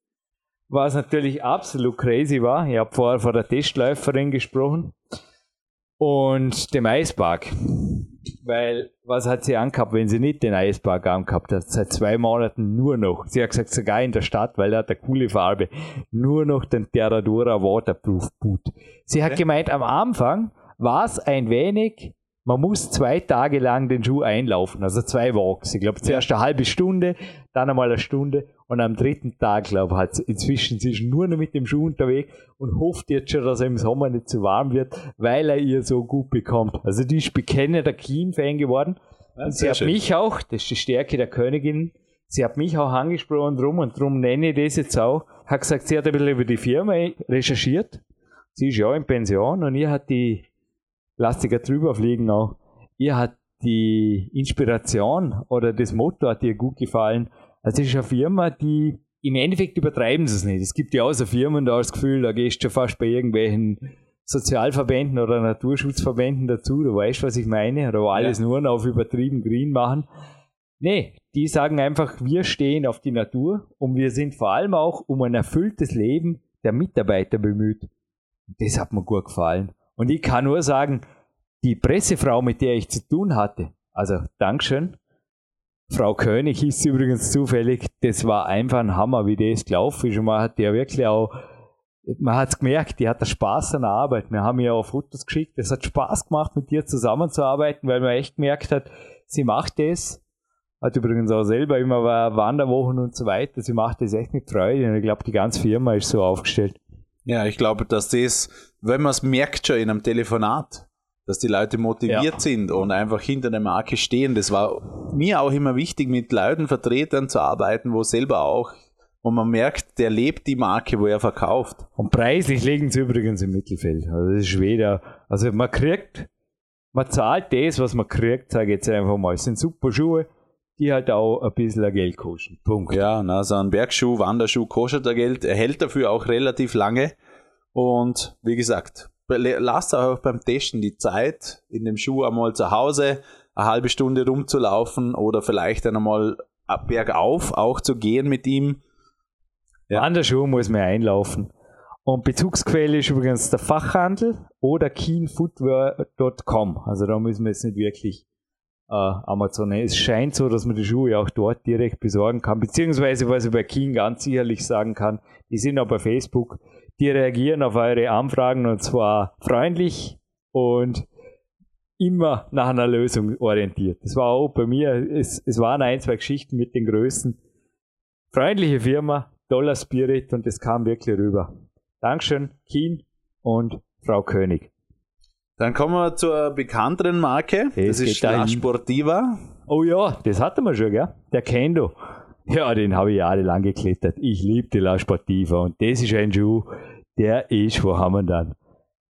was natürlich absolut crazy war. Ich habe vorher von der Testläuferin gesprochen und dem Eisberg. Weil, was hat sie angehabt, wenn sie nicht den Eisberg angehabt hat? Seit zwei Monaten nur noch. Sie hat gesagt, sogar in der Stadt, weil er hat eine coole Farbe. Nur noch den Terradura Waterproof Boot. Sie hat Okay. gemeint, am Anfang war es ein wenig, man muss zwei Tage lang den Schuh einlaufen, also zwei Walks. Ich glaube, zuerst eine halbe Stunde, dann einmal eine Stunde und am dritten Tag, glaube ich, hat sie inzwischen sie ist nur noch mit dem Schuh unterwegs und hofft jetzt schon, dass er im Sommer nicht zu warm wird, weil er ihr so gut bekommt. Also die ist bekennender Keen-Fan geworden. Ja, Und sie hat schön. mich auch, das ist die Stärke der Königin, sie hat mich auch angesprochen drum und drum nenne ich das jetzt auch. Hat gesagt, sie hat ein bisschen über die Firma recherchiert. Sie ist ja in Pension und ihr hat die, lass dich grad drüber fliegen auch, ihr hat die Inspiration oder das Motto hat ihr gut gefallen. Also es ist eine Firma, die im Endeffekt übertreiben sie es nicht. Es gibt ja auch so Firmen, da hast du das Gefühl, da gehst du fast bei irgendwelchen Sozialverbänden oder Naturschutzverbänden dazu, du weißt, was ich meine, oder wo alles nur noch auf übertrieben green machen. Nee, die sagen einfach, wir stehen auf die Natur und wir sind vor allem auch um ein erfülltes Leben der Mitarbeiter bemüht. Das hat mir gut gefallen. Und ich kann nur sagen, die Pressefrau, mit der ich zu tun hatte, also Dankeschön, Frau König hieß übrigens zufällig. Das war einfach ein Hammer, wie das gelaufen ist. Und man hat ja wirklich auch, man hat es gemerkt, die hat Spaß an der Arbeit. Wir haben ja auch Fotos geschickt. Es hat Spaß gemacht, mit ihr zusammenzuarbeiten, weil man echt gemerkt hat, sie macht das. Hat übrigens auch selber immer Wanderwochen und so weiter. Sie macht das echt mit Freude. Und ich glaube, die ganze Firma ist so aufgestellt. Ja, ich glaube, dass das, wenn man es merkt schon in einem Telefonat, dass die Leute motiviert ja. sind und einfach hinter der Marke stehen. Das war mir auch immer wichtig, mit Leuten, Vertretern zu arbeiten, wo selber auch, wo man merkt, der lebt die Marke, wo er verkauft. Und preislich liegen sie übrigens im Mittelfeld. Also das ist weder, also man kriegt, man zahlt das, was man kriegt, sage ich jetzt einfach mal. Es sind super Schuhe, die halt auch ein bisschen Geld kosten. Punkt. Ja, na, so ein Bergschuh, Wanderschuh kostet er Geld, er hält dafür auch relativ lange. Und wie gesagt, lasst auch beim Testen die Zeit, in dem Schuh einmal zu Hause eine halbe Stunde rumzulaufen oder vielleicht dann einmal bergauf auch zu gehen mit ihm. Ja. An der Schuh muss man einlaufen. Und Bezugsquelle ist übrigens der Fachhandel oder keenfootwear.com. Also da müssen wir jetzt nicht wirklich Amazon. Es scheint so, dass man die Schuhe auch dort direkt besorgen kann. Beziehungsweise, was ich bei Keen ganz sicherlich sagen kann, die sind auch bei Facebook die reagieren auf eure Anfragen und zwar freundlich und immer nach einer Lösung orientiert. Das war auch bei mir, es, es waren ein, zwei Geschichten mit den Größen. Freundliche Firma, toller Spirit und es kam wirklich rüber. Dankeschön, Keen und Frau König. Dann kommen wir zur bekannteren Marke. Das, das ist La Sportiva. Oh ja, das hatten wir schon, gell? Der Kendo. Ja, den habe ich jahrelang geklettert. Ich liebe die La Sportiva und das ist ein Schuh, der ist, wo haben wir dann?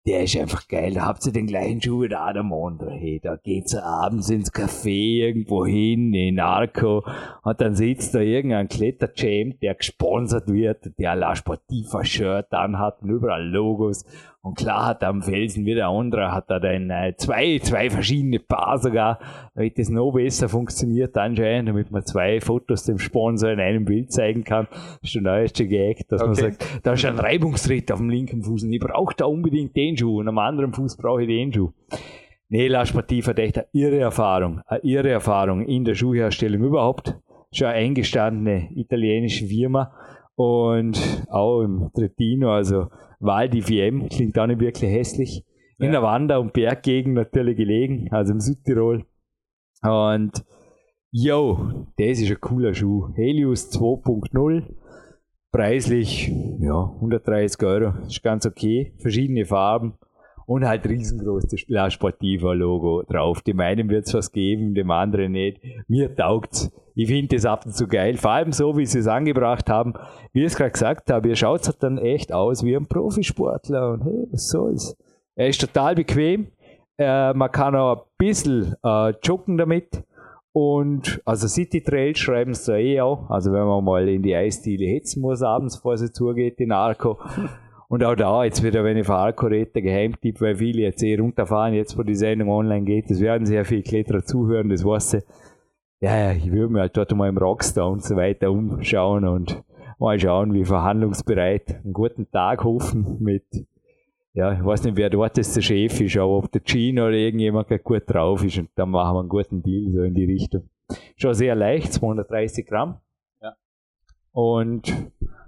der ist einfach geil. Da habt ihr den gleichen Schuh wie der Adam Andre. Hey, da geht's abends ins Café irgendwo hin, in Arco, und dann sitzt da irgendein Kletterchamp, der gesponsert wird, der La Sportiva Shirt anhat und überall Logos. Und klar hat er am Felsen wie der andere, hat er dann äh, zwei, zwei verschiedene Paar sogar, damit das noch besser funktioniert anscheinend, damit man zwei Fotos dem Sponsor in einem Bild zeigen kann. Das ist der neueste Gag, dass okay. man sagt, da ist ein Reibungsritt auf dem linken Fuß und ich brauche da unbedingt den Schuh und am anderen Fuß brauche ich den Schuh. Nee, La Sportiva hat echt eine irre Erfahrung, eine irre Erfahrung in der Schuhherstellung überhaupt. Schon eine eingestandene italienische Firma und auch im Tretino, also Val di VM, klingt auch nicht wirklich hässlich. In ja. der Wander- und Berggegend natürlich gelegen, also im Südtirol. Und yo, das ist ein cooler Schuh. Helios 2.0, preislich, ja, 130 Euro, ist ganz okay. Verschiedene Farben und halt riesengroß das La Sportiva Logo drauf. Dem einen wird es was geben, dem anderen nicht. Mir taugt's. Ich finde das ab und zu geil. Vor allem so, wie sie es angebracht haben. Wie ich es gerade gesagt habe, ihr schaut halt dann echt aus wie ein Profisportler. Und hey, was soll's? Er ist total bequem. Äh, man kann auch ein bisschen äh, joggen damit. Und also City Trails schreiben sie da eh auch. Also wenn man mal in die Eisdiele hetzen muss abends, bevor sie zugeht in Arco. Und auch da, jetzt wieder, wenn ich von Arco rede, Geheimtipp, weil viele jetzt eh runterfahren, jetzt wo die Sendung online geht, es werden sehr viele Kletterer zuhören, das weiß ich. Ja, ich würde mir halt dort mal im Rockstar und so weiter umschauen und mal schauen, wie verhandlungsbereit einen guten Tag hoffen mit, ja, ich weiß nicht, wer dort ist der Chef ist, aber ob der Gino oder irgendjemand gut drauf ist und dann machen wir einen guten Deal so in die Richtung. Schon sehr leicht, 230 Gramm. Und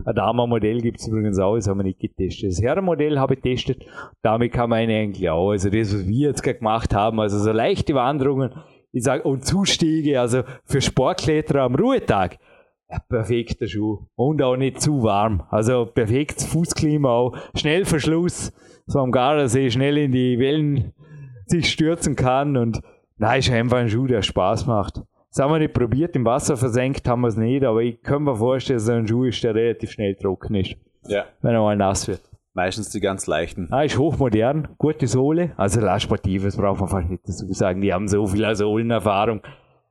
ein Damenmodell gibt es übrigens auch, das haben wir nicht getestet. Das Herrenmodell habe ich getestet, damit kann man eigentlich auch. Also das, was wir jetzt gemacht haben, also so leichte Wanderungen, ich sage, und Zustiege, also für Sportkletterer am Ruhetag, ja, perfekter Schuh. Und auch nicht zu warm. Also perfektes Fußklima auch. Schnellverschluss, so am Gardasee schnell in die Wellen sich stürzen kann und nein, ist einfach ein Schuh, der Spaß macht. Das haben wir nicht probiert, im Wasser versenkt haben wir es nicht, aber ich kann mir vorstellen, dass ein Schuh ist, der relativ schnell trocken ist. Ja. Wenn er mal nass wird. Meistens die ganz leichten. Ah, ist hochmodern, gute Sohle. Also La Sportives braucht man fast nicht dazu sagen. Die haben so viel Sohlenerfahrung.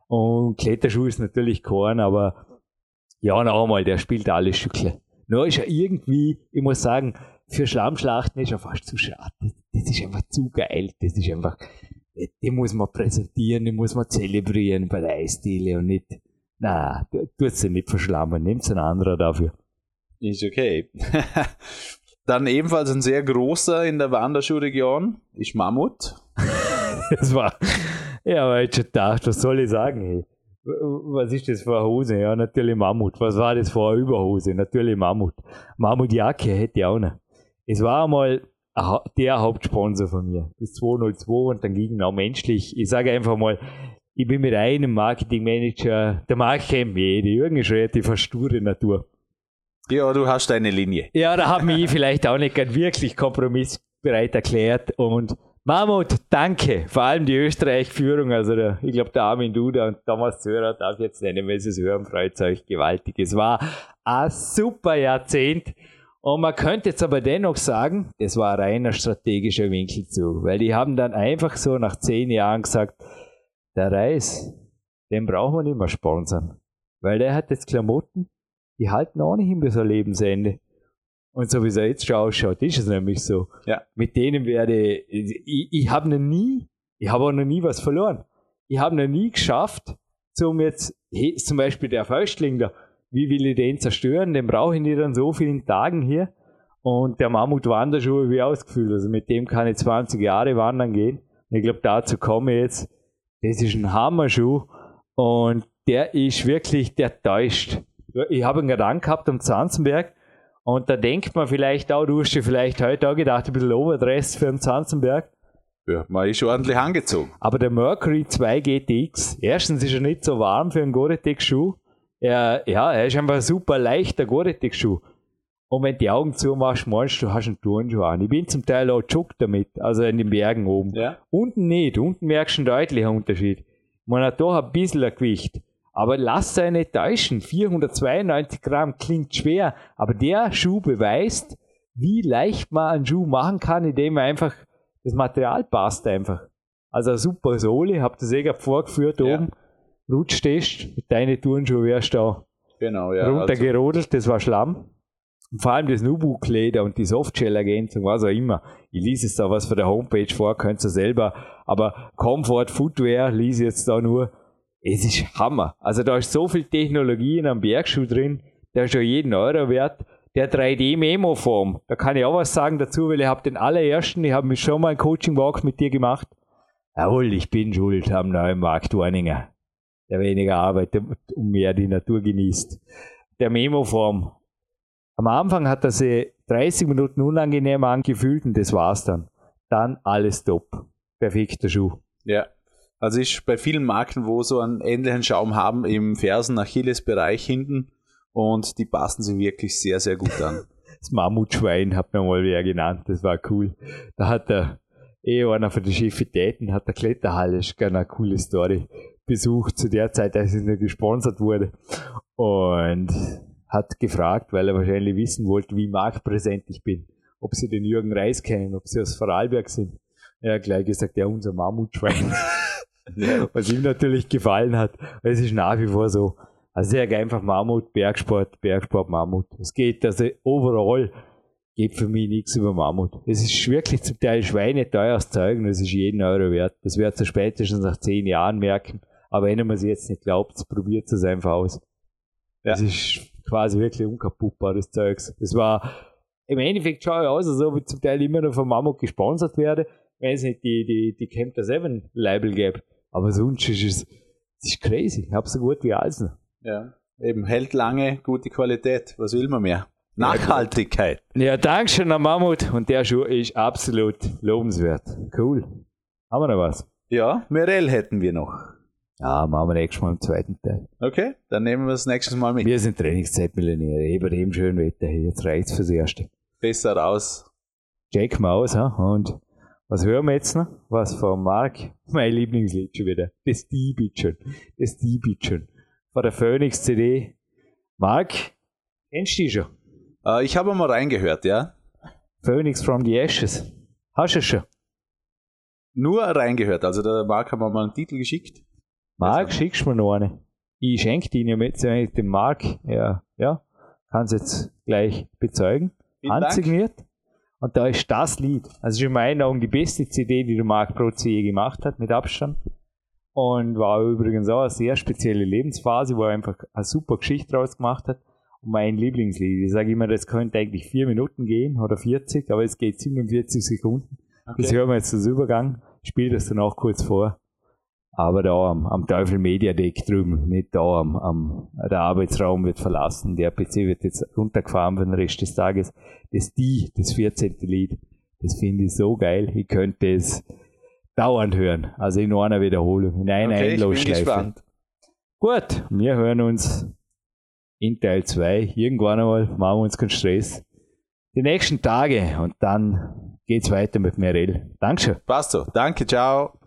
Und Kletterschuh ist natürlich Korn, aber ja, noch einmal, der spielt alle Stückle. Nur ist er irgendwie, ich muss sagen, für Schlammschlachten ist er fast zu schade. Das ist einfach zu geil. Das ist einfach, die muss man präsentieren, die muss man zelebrieren bei der Eisdiele und nicht, na, tut sie nicht verschlammen, nimmt einen anderen dafür. Ist okay. Dann ebenfalls ein sehr großer in der Wanderschuhregion ist Mammut. das war, ja, aber ich schon gedacht, was soll ich sagen, hey? was ist das für eine Hose? Ja, natürlich Mammut. Was war das für eine Überhose? Natürlich Mammut. Mammutjacke hätte ich auch noch. Es war einmal der Hauptsponsor von mir. Bis 202 und dann ging auch menschlich. Ich sage einfach mal, ich bin mit einem Marketingmanager, der Markt kennt mich, die Jürgen ist relativ sture Natur. Ja, du hast deine Linie. Ja, da habe ich vielleicht auch nicht wirklich kompromissbereit erklärt und Mammut, danke. Vor allem die Österreich-Führung, also der, ich glaube, der Armin Duda und Thomas Zörer darf jetzt nennen, wenn sie es hören, freut euch gewaltig. Es war ein super Jahrzehnt. Und man könnte jetzt aber dennoch sagen, das war ein reiner strategischer Winkel zu, weil die haben dann einfach so nach zehn Jahren gesagt, der Reis, den brauchen wir nicht mehr sponsern, weil der hat jetzt Klamotten, die halten auch nicht bis ein Lebensende. Und so wie es jetzt schon ausschaut, ist es nämlich so. Ja. Mit denen werde ich, ich habe noch nie, ich habe auch noch nie was verloren. Ich habe noch nie geschafft, zum jetzt, zum Beispiel der Fäustling da, wie will ich den zerstören? Den brauche ich nicht an so vielen Tagen hier. Und der Mammut Wanderschuhe wie ausgefüllt. Also mit dem kann ich 20 Jahre wandern gehen. Und ich glaube, dazu komme ich jetzt. Das ist ein Hammerschuh. Und der ist wirklich, der täuscht. Ich habe einen Gedanken gehabt am Zanzenberg und da denkt man vielleicht auch, du hast dir vielleicht heute auch gedacht, ein bisschen Overdress für den Zanzenberg. Ja, man ist ordentlich angezogen. Aber der Mercury 2 GTX, erstens ist er nicht so warm für einen Gore-Tex-Schuh. Er, ja, er ist einfach ein super leichter Gore-Tex-Schuh. Und wenn die Augen zumachst, meinst du, du hast einen Turnschuh an. Ich bin zum Teil auch joggt damit, also in den Bergen oben. Ja. Unten nicht, unten merkst du einen deutlichen Unterschied. Man hat doch ein bisschen ein Gewicht. Aber lass dich nicht täuschen. 492 Gramm klingt schwer, aber der Schuh beweist, wie leicht man einen Schuh machen kann, indem man einfach das Material passt einfach. Also eine super Sohle, hab das eh gerade vorgeführt Ja. oben. Rutschtest, mit deinen Turnschuhen wärst du da Genau, ja. Also, runtergerodelt, das war Schlamm. Und vor allem das Nubukleder und die Softshell-Ergänzung, was auch immer. Ich lese jetzt da was von der Homepage vor, könnt ihr selber. Aber Comfort Footwear lese ich jetzt da nur. Es ist Hammer. Also da ist so viel Technologie in einem Bergschuh drin, der ist schon jeden Euro wert. Der 3D-Memo-Form, da kann ich auch was sagen dazu, weil ich habe den allerersten, ich habe mich schon mal ein Coaching-Walk mit dir gemacht. Jawohl, ich bin schuld am neuen Markt Warninger, der weniger arbeitet und mehr die Natur genießt. Der Memo-Form, am Anfang hat er sich 30 Minuten unangenehm angefühlt und das war's dann. Dann alles top. Perfekter Schuh. Ja. Also ist bei vielen Marken, wo so einen ähnlichen Schaum haben, im Fersen, Achillesbereich hinten und die passen sich wirklich sehr, sehr gut an. Das Mammutschwein hat mir mal wer genannt, das war cool. Da hat der eh einer von den Chefitäten, hat der Kletterhalle, ist eine coole Story, besucht zu der Zeit, als es nur gesponsert wurde. Und hat gefragt, weil er wahrscheinlich wissen wollte, wie marktpräsent ich bin. Ob sie den Jürgen Reis kennen, ob sie aus Vorarlberg sind. Er hat gleich gesagt, ja, unser Mammutschwein. Was ihm natürlich gefallen hat. Es ist nach wie vor so. Also sehr einfach Mammut, Bergsport, Bergsport, Mammut. Es geht, also overall geht für mich nichts über Mammut. Es ist wirklich zum Teil schweineteures Zeug und es ist jeden Euro wert. Das wird er spätestens nach zehn Jahren merken. Aber wenn man es jetzt nicht glaubt, probiert es einfach aus. Ja. Das ist quasi wirklich unkaputtbares Zeugs. Das war, im Endeffekt schaue ich aus, als ob ich zum Teil immer noch von Mammut gesponsert werde, wenn es nicht die, die, die Camper 7 Label gäbe. Aber sonst ist es, das ist crazy. Ich habe so gut wie alles noch. Ja. Eben hält lange, gute Qualität. Was will man mehr? Nachhaltigkeit. Ja, Dankeschön an Mammut und der Schuh ist absolut lobenswert. Cool. Haben wir noch was? Ja, Mirel hätten wir noch. Ja, machen wir nächstes Mal im zweiten Teil. Okay, dann nehmen wir das nächstes Mal mit. Wir sind Trainingszeitmillionäre, eben eben schön Wetter hier. Jetzt reicht's fürs Erste. Besser raus. Check mal aus, ha? Und was hören wir jetzt noch? Was von Marc? Mein Lieblingslied schon wieder. Das Die-Bitchen. Das Die-Bitchen. Von der Phoenix CD. Marc, kennst du die schon? Äh, ich habe mal reingehört, ja. Phoenix from the Ashes. Hast du schon? Nur reingehört. Also der Marc hat mir mal einen Titel geschickt. Marc, schickst du mir noch eine? Ich schenke die Ihnen mit dem Marc. Ja, ja. Kann es jetzt gleich bezeugen. Vielen Dank. Handsigniert. Und da ist das Lied. Also ist in meinen Augen die beste CD, die der Marc Protze je gemacht hat, mit Abstand. Und war übrigens auch eine sehr spezielle Lebensphase, wo er einfach eine super Geschichte draus gemacht hat. Und mein Lieblingslied. Ich sage immer, das könnte eigentlich vier Minuten gehen oder 40, aber es geht 47 Sekunden. Das Okay. hören wir jetzt als Übergang. Ich spiele das dann auch kurz vor. Aber da am, am Teufel Media Deck drüben, nicht da am, am, der Arbeitsraum wird verlassen, der PC wird jetzt runtergefahren für den Rest des Tages. Das Die, das 14. Lied, das finde ich so geil, ich könnte es dauernd hören, also in einer Wiederholung, in einer Okay, gespannt. Gut, wir hören uns in Teil 2 irgendwann einmal, machen wir uns keinen Stress. Die nächsten Tage und dann geht's weiter mit Merel. Dankeschön. Passt so. Danke, ciao.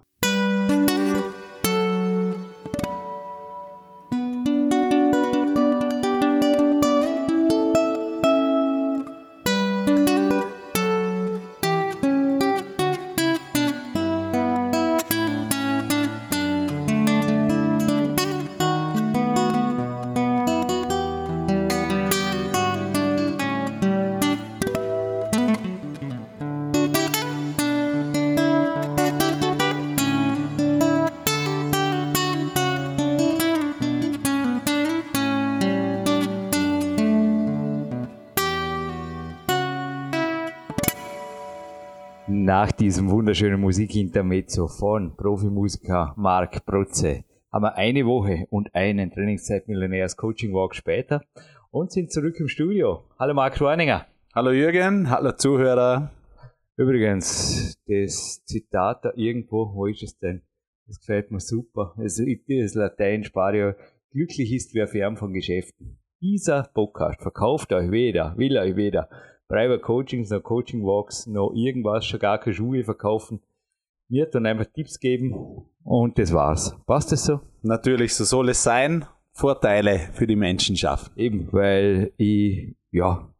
Diesem wunderschönen Musikintermezzo von Profimusiker Marc Protze haben wir eine Woche und einen Trainingszeit-Millionärs Coaching Walk später und sind zurück im Studio. Hallo Marc Ruininger. Hallo Jürgen, hallo Zuhörer. Übrigens, das Zitat da irgendwo, wo ist es denn? Das gefällt mir super. Also, das Latein spare ja. Glücklich ist wer fern von Geschäften. Dieser Podcast verkauft euch weder, will euch weder Private Coachings, noch Coaching Walks, noch irgendwas, schon gar keine Schuhe verkaufen. Wird dann einfach Tipps geben und das war's. Passt das so? Natürlich, so soll es sein. Vorteile für die Menschen schaffen. Eben, weil ich, ja,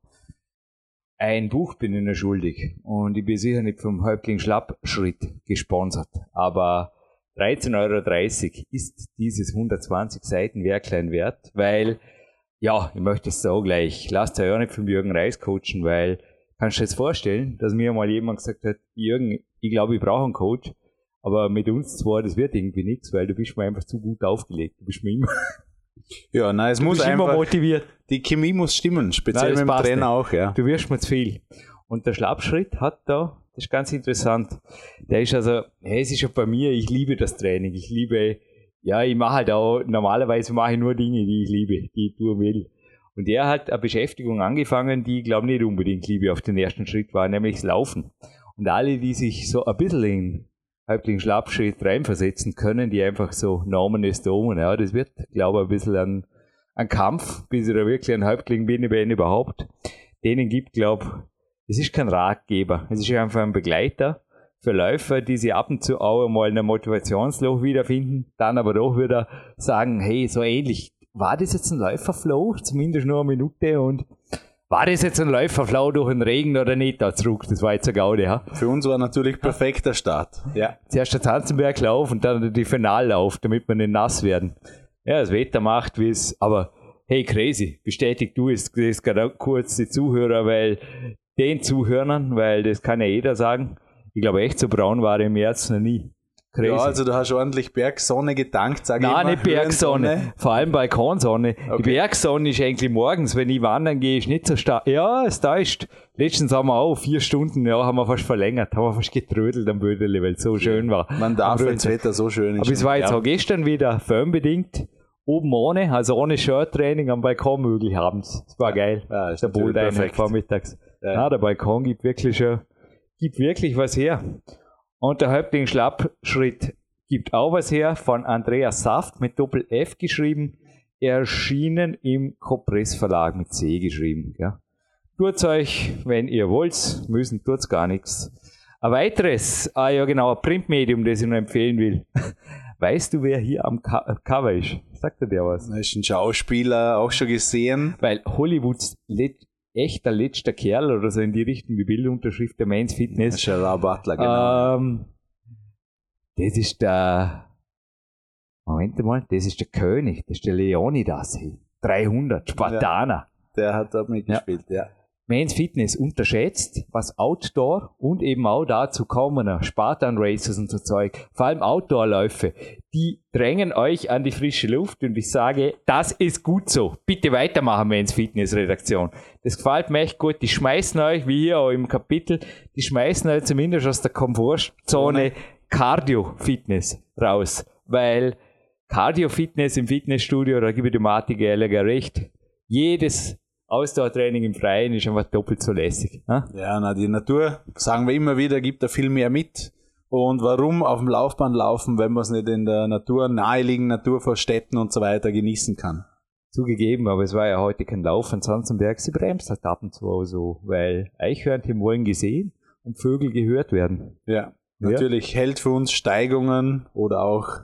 ein Buch bin ich noch schuldig und ich bin sicher nicht vom Häuptling Schlappschritt gesponsert, aber 13,30 Euro ist dieses 120 Seiten Werklein wert, weil, ja, ich möchte es so gleich, lasst euch auch nicht vom Jürgen Reis coachen, weil, kannst du dir jetzt vorstellen, dass mir mal jemand gesagt hat, Jürgen, ich glaube, ich brauche einen Coach, aber mit uns zwei, das wird irgendwie nichts, weil du bist mir einfach zu gut aufgelegt, du bist mir immer, Ja, nein, es du muss bist immer einfach, motiviert. die Chemie muss stimmen, speziell Nein, mit dem Trainer nicht. auch, ja. Du wirst mir zu viel. Und der Schlappschritt hat da, das ist ganz interessant. Der ist also, hey, es ist ja bei mir, ich liebe das Training. Ich liebe, ja, ich mache halt auch, normalerweise mache ich nur Dinge, die ich liebe, die ich tun will. Und er hat eine Beschäftigung angefangen, die ich glaube nicht unbedingt Liebe auf den ersten Schritt war, nämlich das Laufen. Und alle, die sich so ein bisschen in Häuptling Schlappschritt reinversetzen können, die einfach so Namen ist Domen, ja, das wird, glaube ich, ein bisschen ein, ein Kampf, bis ich da wirklich ein Häuptling bin, wenn überhaupt. Denen gibt, glaube es ist kein Ratgeber, es ist einfach ein Begleiter für Läufer, die sich ab und zu auch einmal in einem Motivationsloch wiederfinden, dann aber doch wieder sagen, hey, so ähnlich, war das jetzt ein Läuferflow, zumindest nur eine Minute und war das jetzt ein Läuferflow durch den Regen oder nicht da zurück, das war jetzt eine Gaude, ja. Für uns war natürlich perfekter Start. Ja. Zuerst der Zanzenberglauf und dann die Finallauf, damit wir nicht nass werden. Ja, das Wetter macht, wie es, aber hey, crazy, bestätigt du es, das gerade kurz die Zuhörer, weil den Zuhörern, weil das kann ja jeder sagen, ich glaube echt so braun war ich im März noch nie. Crazy. ja, also du hast ordentlich Bergsonne gedankt, sag ich Nein, immer. nicht Bergsonne, vor allem Balkonsonne. Die Okay. Bergsonne ist eigentlich morgens, wenn ich wandern gehe, ist nicht so stark. Ja, es täuscht. Letztens haben wir auch vier Stunden, ja, haben wir fast verlängert, haben wir fast getrödelt am Bödeli, weil es so schön war. Man darf, wenn das Wetter so schön ist. aber es war jetzt ja. auch gestern wieder firmbedingt. Oben ohne, also ohne Shirt-Training am Balkon möglich abends. Das war geil. Ja, ist der Boulder perfekt. vormittags. Ja. Ja. der Balkon gibt wirklich schon, gibt wirklich was her. Und der Häuptling Schlappschritt gibt auch was her von Andreas Saft mit Doppel F geschrieben, erschienen im Compress Verlag mit C geschrieben. Ja. Tut's euch, wenn ihr wollt, müssen tut's gar nichts. Ein weiteres, ah ja genau, ein Printmedium, das ich noch empfehlen will. Weißt du, wer hier am Co Cover ist? Sagt dir der was? Das ist ein Schauspieler, auch schon gesehen. Weil Hollywoods let echter letzter Kerl oder so in die Richtung, die Bildunterschrift der Mainz Fitness. Gerard Butler, genau. Ähm, das ist der, Moment mal, das ist der König, das ist der Leonidas. hey. 300, Spartaner. Der hat dort mitgespielt, ja. Mainz Fitness unterschätzt, was Outdoor und eben auch dazu kommen, Spartan Races und so Zeug, vor allem Outdoor-Läufe, die drängen euch an die frische Luft und ich sage, das ist gut so. Bitte weitermachen, Mainz Fitness Redaktion. Das gefällt mir echt gut. Die schmeißen euch, wie hier auch im Kapitel, die schmeißen euch zumindest aus der Komfortzone Cardio Fitness raus. weil Cardio-Fitness im Fitnessstudio, da gebe ich dem Martin Gallagher recht, jedes Ausdauertraining im Freien ist einfach doppelt so lässig. Ne? Ja, na, die Natur, sagen wir immer wieder, gibt da viel mehr mit. Und warum auf dem Laufband laufen, wenn man es nicht in der Natur, naheliegenden Natur vor Städten und so weiter genießen kann? Zugegeben, aber es war ja heute kein Lauf von Sanzenberg. Sie bremst halt ab und zu so, weil Eichhörnchen wollen gesehen und Vögel gehört werden. Ja, natürlich ja. hält für uns Steigungen oder auch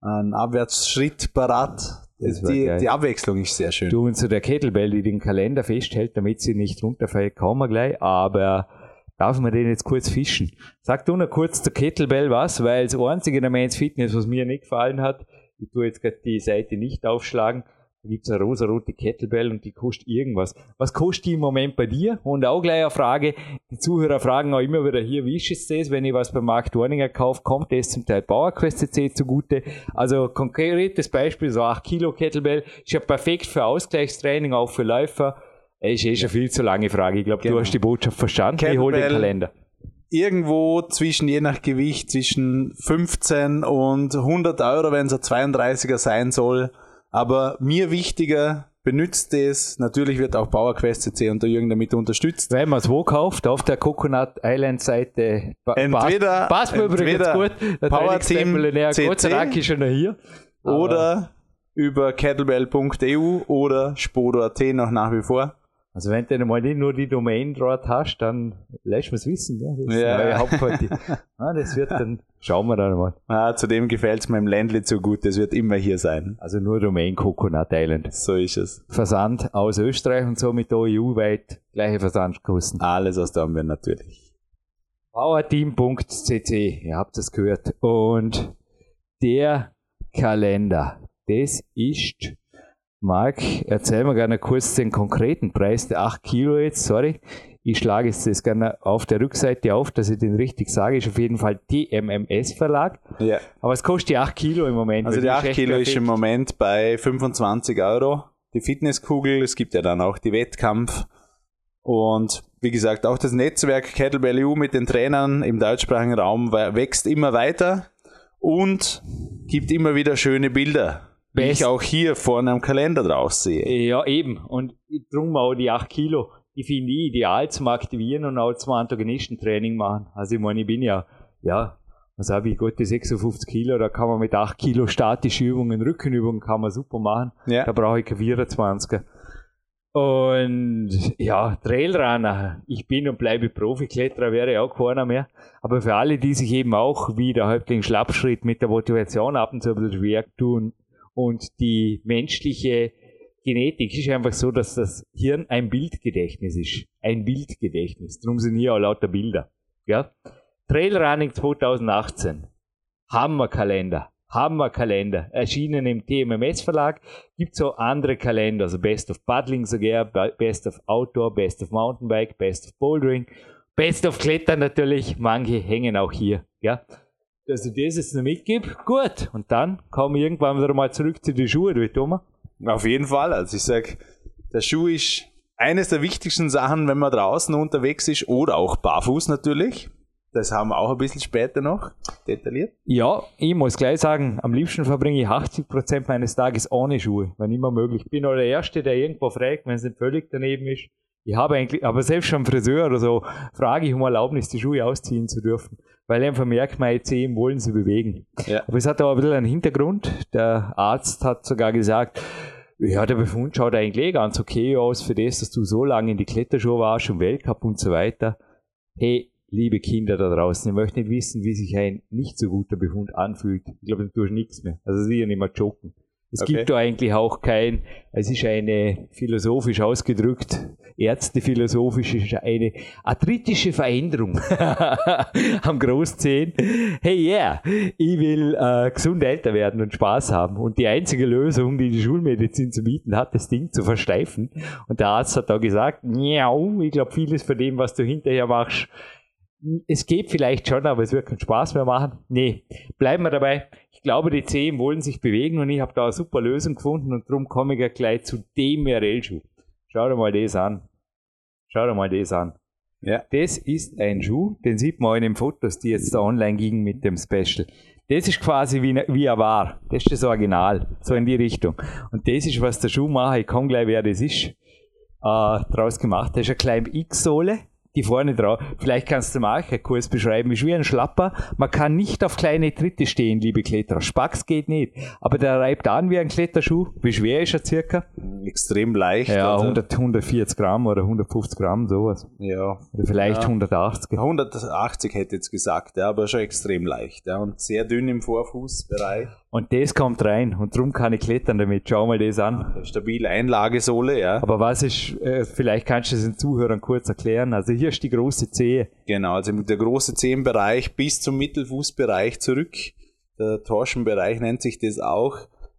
ein Abwärtsschritt parat. Die, die, Abwechslung ist sehr schön. Du und so der Kettlebell, die den Kalender festhält, damit sie nicht runterfällt, kommen wir gleich, aber darf man den jetzt kurz fischen? Sag du noch kurz zur Kettlebell was, weil das einzige in der Men's Fitness, was mir nicht gefallen hat, ich tue jetzt gerade die Seite nicht aufschlagen, da gibt es eine rosa-rote Kettlebell und die kostet irgendwas. Was kostet die im Moment bei dir? Und auch gleich eine Frage, die Zuhörer fragen auch immer wieder hier, wie ist es das, wenn ich was bei Mark Dorninger kaufe, kommt das zum Teil PowerQuest C zugute? Also konkretes Beispiel, so 8 Kilo Kettlebell, ist ja perfekt für Ausgleichstraining, auch für Läufer. Ist eh schon viel zu lange Frage. Ich glaube, genau. du hast die Botschaft verstanden. Kettlebell. Ich hole den Kalender irgendwo zwischen, je nach Gewicht, zwischen 15 und 100 Euro, wenn es ein 32er sein soll. Aber mir wichtiger, benutzt es. Natürlich wird auch PowerQuest CC unter Jürgen damit unterstützt. Wenn man es wo kauft, auf der Coconut Island Seite. Entweder, passt mir übrigens gut. Power Team CC, Gott sei Dank ist schon hier. Oder über kettlebell.eu oder spodo.at noch nach wie vor. Also wenn du mal nicht nur die Domain dort hast, dann lässt man es wissen. Ja? Das ja. ah, das wird dann, schauen wir dann mal. Ah, zudem gefällt es meinem Ländle so gut, das wird immer hier sein. Also nur Domain Coconut Island. So ist es. Versand aus Österreich und so mit EU-weit gleiche Versandkosten. Alles aus haben wir natürlich. Powerteam.cc, ihr habt es gehört. Und der Kalender, das ist Marc, erzähl mir gerne kurz den konkreten Preis der 8 Kilo jetzt, sorry. Ich schlage jetzt das gerne auf der Rückseite auf, dass ich den richtig sage. Ist auf jeden Fall TMMS Verlag. Ja. Aber es kostet die 8 Kilo im Moment. Also die 8 Kilo perfekt. ist im Moment bei 25 Euro. Die Fitnesskugel, es gibt ja dann auch die Wettkampf. Und wie gesagt, auch das Netzwerk Kettlebell EU mit den Trainern im deutschsprachigen Raum wächst immer weiter und gibt immer wieder schöne Bilder wie ich auch hier vorne am Kalender draus sehe. Ja, eben. Und drum auch die 8 Kilo, die finde ich ideal zum Aktivieren und auch zum Antagonistentraining machen. Also ich meine, ich bin ja, ja, was habe ich, gute 56 Kilo, da kann man mit 8 Kilo statische Übungen, Rückenübungen kann man super machen. Ja. Da brauche ich keine 24er. Und ja, Trailrunner, ich bin und bleibe Profikletterer, wäre auch keiner mehr. Aber für alle, die sich eben auch wieder halb den Schlappschritt mit der Motivation ab und zu ein bisschen schwer tun, und die menschliche Genetik ist einfach so, dass das Hirn ein Bildgedächtnis ist. Ein Bildgedächtnis. Darum sind hier auch lauter Bilder. Ja? Trailrunning 2018. Hammerkalender. Hammerkalender. Erschienen im TMMS Verlag. Gibt so andere Kalender, also Best of Paddling sogar, Best of Outdoor, Best of Mountainbike, Best of Bouldering, Best of Klettern natürlich. Manche hängen auch hier. Ja? Dass ich das jetzt noch mitgebe. Gut. Und dann komme ich irgendwann wieder mal zurück zu den Schuhen, du Thomas. Auf jeden Fall. Also ich sage, der Schuh ist eines der wichtigsten Sachen, wenn man draußen unterwegs ist oder auch barfuß natürlich. Das haben wir auch ein bisschen später noch detailliert. Ja, ich muss gleich sagen, am liebsten verbringe ich 80% meines Tages ohne Schuhe, wenn immer möglich. Ich bin auch der Erste, der irgendwo fragt, wenn es nicht völlig daneben ist. Ich habe eigentlich, aber selbst schon Friseur oder so, frage ich um Erlaubnis, die Schuhe ausziehen zu dürfen weil einfach merkt, meine Zehen wollen sie bewegen. Ja. Aber es hat auch ein bisschen einen Hintergrund. Der Arzt hat sogar gesagt, ja, der Befund schaut eigentlich eh ganz okay aus für das, dass du so lange in die Kletterschuhe warst und Weltcup und so weiter. Hey, liebe Kinder da draußen, ihr möchtet nicht wissen, wie sich ein nicht so guter Befund anfühlt. Ich glaube, du tust nichts mehr. Also sicher nicht mehr joggen. Es okay. gibt da eigentlich auch kein, es ist eine philosophisch ausgedrückt, ärztephilosophisch ist eine arthritische Veränderung am Großzehen. Hey yeah, ich will äh, gesund älter werden und Spaß haben. Und die einzige Lösung, die die Schulmedizin zu bieten hat, das Ding zu versteifen. Und der Arzt hat da gesagt, ich glaube, vieles von dem, was du hinterher machst, es geht vielleicht schon, aber es wird keinen Spaß mehr machen. Nee, bleiben wir dabei. Ich glaube, die Zehen wollen sich bewegen und ich habe da eine super Lösung gefunden und darum komme ich ja gleich zu dem RL-Schuh. Schau dir mal das an. Schau dir mal das an. Ja. Das ist ein Schuh, den sieht man in den Fotos, die jetzt da online gingen mit dem Special. Das ist quasi wie, wie er war. Das ist das Original. So in die Richtung. Und das ist, was der Schuhmacher, ich kann gleich, wer das ist, äh, draus gemacht. Das ist eine kleine X-Sohle die vorne drauf. Vielleicht kannst du mal kurz beschreiben, ist wie ein Schlapper. Man kann nicht auf kleine Tritte stehen, liebe Kletterer. Spax geht nicht. Aber der reibt an wie ein Kletterschuh. Wie schwer ist er circa? Extrem leicht. Ja, 100, 140 Gramm oder 150 Gramm, sowas. Ja. Oder vielleicht ja. 180. 180 hätte ich jetzt gesagt, ja, aber schon extrem leicht. Ja, und sehr dünn im Vorfußbereich. Und das kommt rein und darum kann ich klettern damit. Schau mal das an. Stabile Einlagesohle, ja. Aber was ist, äh, vielleicht kannst du es den Zuhörern kurz erklären. Also hier ist die große Zehe. Genau, also der große Zehenbereich bis zum Mittelfußbereich zurück. Der Torschenbereich nennt sich das auch.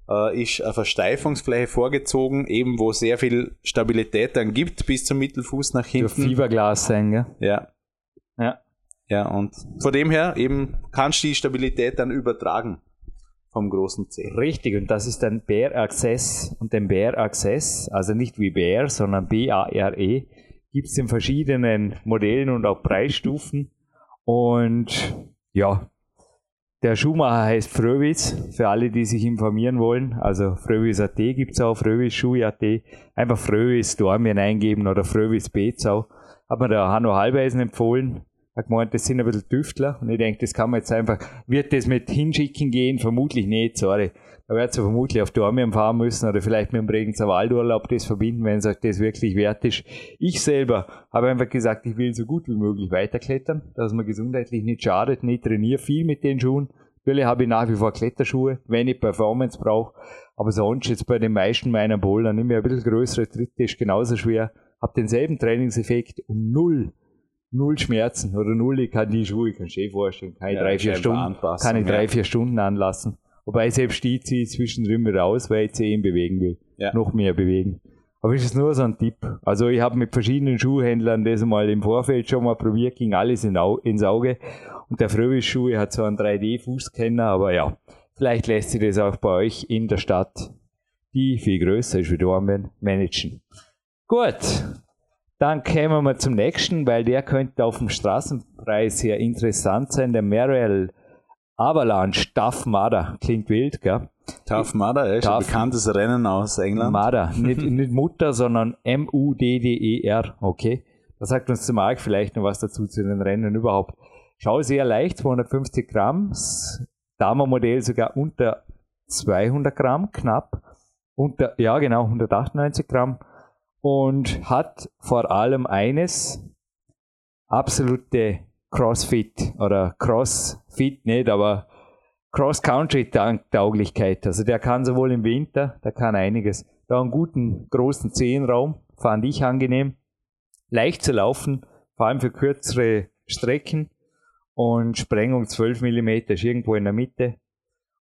Äh, ist eine Versteifungsfläche vorgezogen, eben wo sehr viel Stabilität dann gibt, bis zum Mittelfuß nach hinten. Dürfte Fiberglas sein, gell? Ja. Ja. Ja, und von dem her eben kannst du die Stabilität dann übertragen vom großen C. Richtig, und das ist ein Bear Access. Und den Bear Access, also nicht wie Bear, sondern B-A-R-E, gibt es in verschiedenen Modellen und auch Preisstufen. Und ja, der Schuhmacher heißt Fröwis, für alle, die sich informieren wollen. Also Fröwis.at gibt es auch, Fröwis Schuhe.at. Einfach Fröwis Dormien eingeben oder Fröwis Bezau. Hat mir der Hanno Halbeisen empfohlen hat gemeint, das sind ein bisschen Tüftler. Und ich denke, das kann man jetzt einfach, wird das mit hinschicken gehen? Vermutlich nicht, sorry. Da wird sie vermutlich auf Dormien fahren müssen oder vielleicht mit dem Bregenzer Waldurlaub das verbinden, wenn es euch das wirklich wert ist. Ich selber habe einfach gesagt, ich will so gut wie möglich weiterklettern, dass man gesundheitlich nicht schadet, nicht trainiere viel mit den Schuhen. Natürlich habe ich nach wie vor Kletterschuhe, wenn ich Performance brauche. Aber sonst jetzt bei den meisten meiner Bowler nehme ich ein bisschen größere Tritte, ist genauso schwer, habe denselben Trainingseffekt und null null Schmerzen oder null, ich kann die Schuhe, ich kann dir vorstellen, kann ich ja, drei, vier Stunden, kann ich drei, vier Stunden anlassen. Wobei selbst die ziehe ich zwischendrin wieder raus, weil ich sie eben bewegen will. Ja. Noch mehr bewegen. Aber es ist nur so ein Tipp. Also ich habe mit verschiedenen Schuhhändlern das mal im Vorfeld schon mal probiert, ging alles in Au ins Auge. Und der Fröhlich Schuhe hat so einen 3D-Fußscanner, aber ja, vielleicht lässt sich das auch bei euch in der Stadt, die viel größer ist wie Dormen, managen. Gut, dann kämen wir zum nächsten, weil der könnte auf dem Straßenpreis sehr interessant sein. Der Merrill Avalanche Tough Mudder. Klingt wild, gell? Tough Mudder, ist ein bekanntes Rennen aus England. Mudder, nicht, nicht Mutter, sondern M-U-D-D-E-R, okay? Da sagt uns der Marc vielleicht noch was dazu zu den Rennen überhaupt. Schau sehr leicht, 250 Gramm, Damenmodell sogar unter 200 Gramm, knapp. Unter, ja genau, 198 Gramm und hat vor allem eines, absolute Crossfit oder Crossfit nicht, aber Cross-Country-Tauglichkeit. Also der kann sowohl im Winter, der kann einiges. Da einen guten, großen Zehenraum, fand ich angenehm. Leicht zu laufen, vor allem für kürzere Strecken und Sprengung 12 mm ist irgendwo in der Mitte.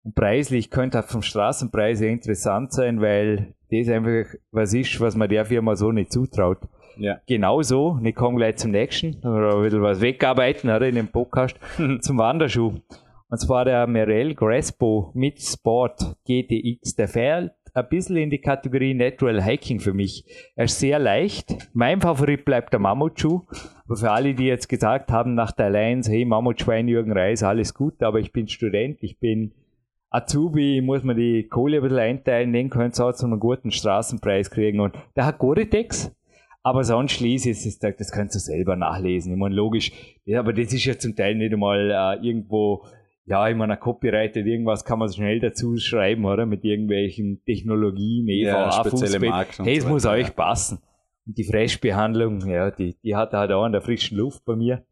Und preislich könnte auch vom Straßenpreis interessant sein, weil das einfach was ist, was man der Firma so nicht zutraut. Ja. Genauso, ich komme gleich zum nächsten, oder ein bisschen was wegarbeiten oder, in dem Podcast, zum Wanderschuh. Und zwar der Merrell Graspo mit Sport GTX. Der fährt ein bisschen in die Kategorie Natural Hiking für mich. Er ist sehr leicht. Mein Favorit bleibt der Mammutschuh. Aber für alle, die jetzt gesagt haben nach der Alliance, hey, Mammutschwein, Jürgen Reis, alles gut, aber ich bin Student, ich bin Azubi muss man die Kohle ein bisschen einteilen, den könnt ihr auch zu einem guten Straßenpreis kriegen. Und der hat Gore-Tex, aber sonst schließe ich es, das könnt ihr selber nachlesen. Ich meine, logisch, ja, aber das ist ja zum Teil nicht einmal äh, irgendwo, ja, ich meine, ein Copyrighted, irgendwas kann man schnell dazu schreiben, oder? Mit irgendwelchen Technologien, EVA, ja, spezielle Marken. Hey, es so muss weiter, euch ja. passen. Und die Freshbehandlung, ja, die, die hat er halt auch in der frischen Luft bei mir.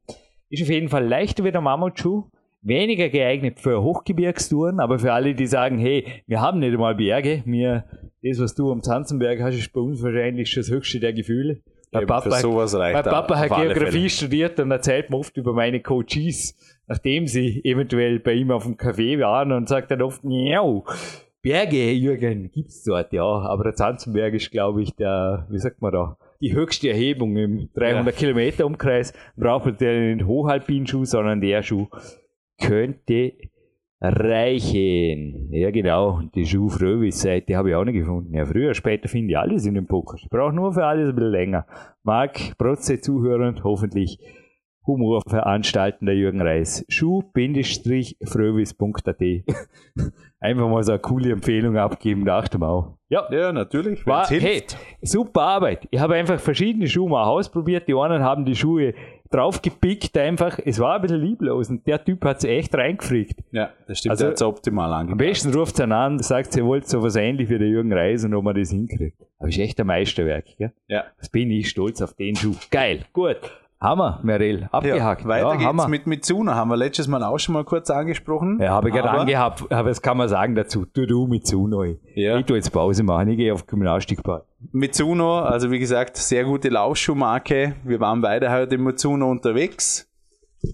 Ist auf jeden Fall leichter wie der Mammutschuh weniger geeignet für Hochgebirgstouren, aber für alle, die sagen, hey, wir haben nicht einmal Berge, mir, das, was du am Zanzenberg hast, ist bei uns wahrscheinlich schon das höchste der Gefühle. Mein Papa, sowas reicht mein Papa hat Geografie studiert und erzählt mir oft über meine Coaches, nachdem sie eventuell bei ihm auf dem Café waren und sagt dann oft, ja, Berge, Jürgen, gibt's dort, ja, aber der Zanzenberg ist, glaube ich, der, wie sagt man da, die höchste Erhebung im 300 ja. Kilometer Umkreis. Braucht man den Hochalpinschuh, sondern der Schuh könnte reichen. Ja, genau. Die Schuh Fröhwitz-Seite habe ich auch nicht gefunden. Ja, früher, später finde ich alles in dem Podcast. Ich brauche nur für alles ein bisschen länger. Marc, Protze zuhörend, hoffentlich Humorveranstalten der Jürgen Reis. Schuh-frövis.at Einfach mal so eine coole Empfehlung abgeben, dachte mal auch. Ja, ja natürlich. War, hey, super Arbeit. Ich habe einfach verschiedene Schuhe mal ausprobiert. Die einen haben die Schuhe draufgepickt einfach. Es war ein bisschen lieblos und der Typ hat es echt reingefriegt. Ja, das stimmt. Also, der hat es optimal angepasst. Am besten ruft er an, sagt, ihr wollt so was ähnlich wie der Jürgen Reis und ob man das hinkriegt. Aber ist echt ein Meisterwerk. Gell? Ja. Das bin ich stolz auf den Schuh. Geil, gut. Hammer, Merel, abgehakt. Ja, weiter ja, geht's Hammer. mit Mitsuno, haben wir letztes Mal auch schon mal kurz angesprochen. Ja, habe ich gerade angehabt, aber das kann man sagen dazu. Du, du, Mitsuno. Ja. Ich tu jetzt Pause machen, ich gehe auf Gymnastikbad. Mitsuno, also wie gesagt, sehr gute Laufschuhmarke. Wir waren beide heute im Mitsuno unterwegs.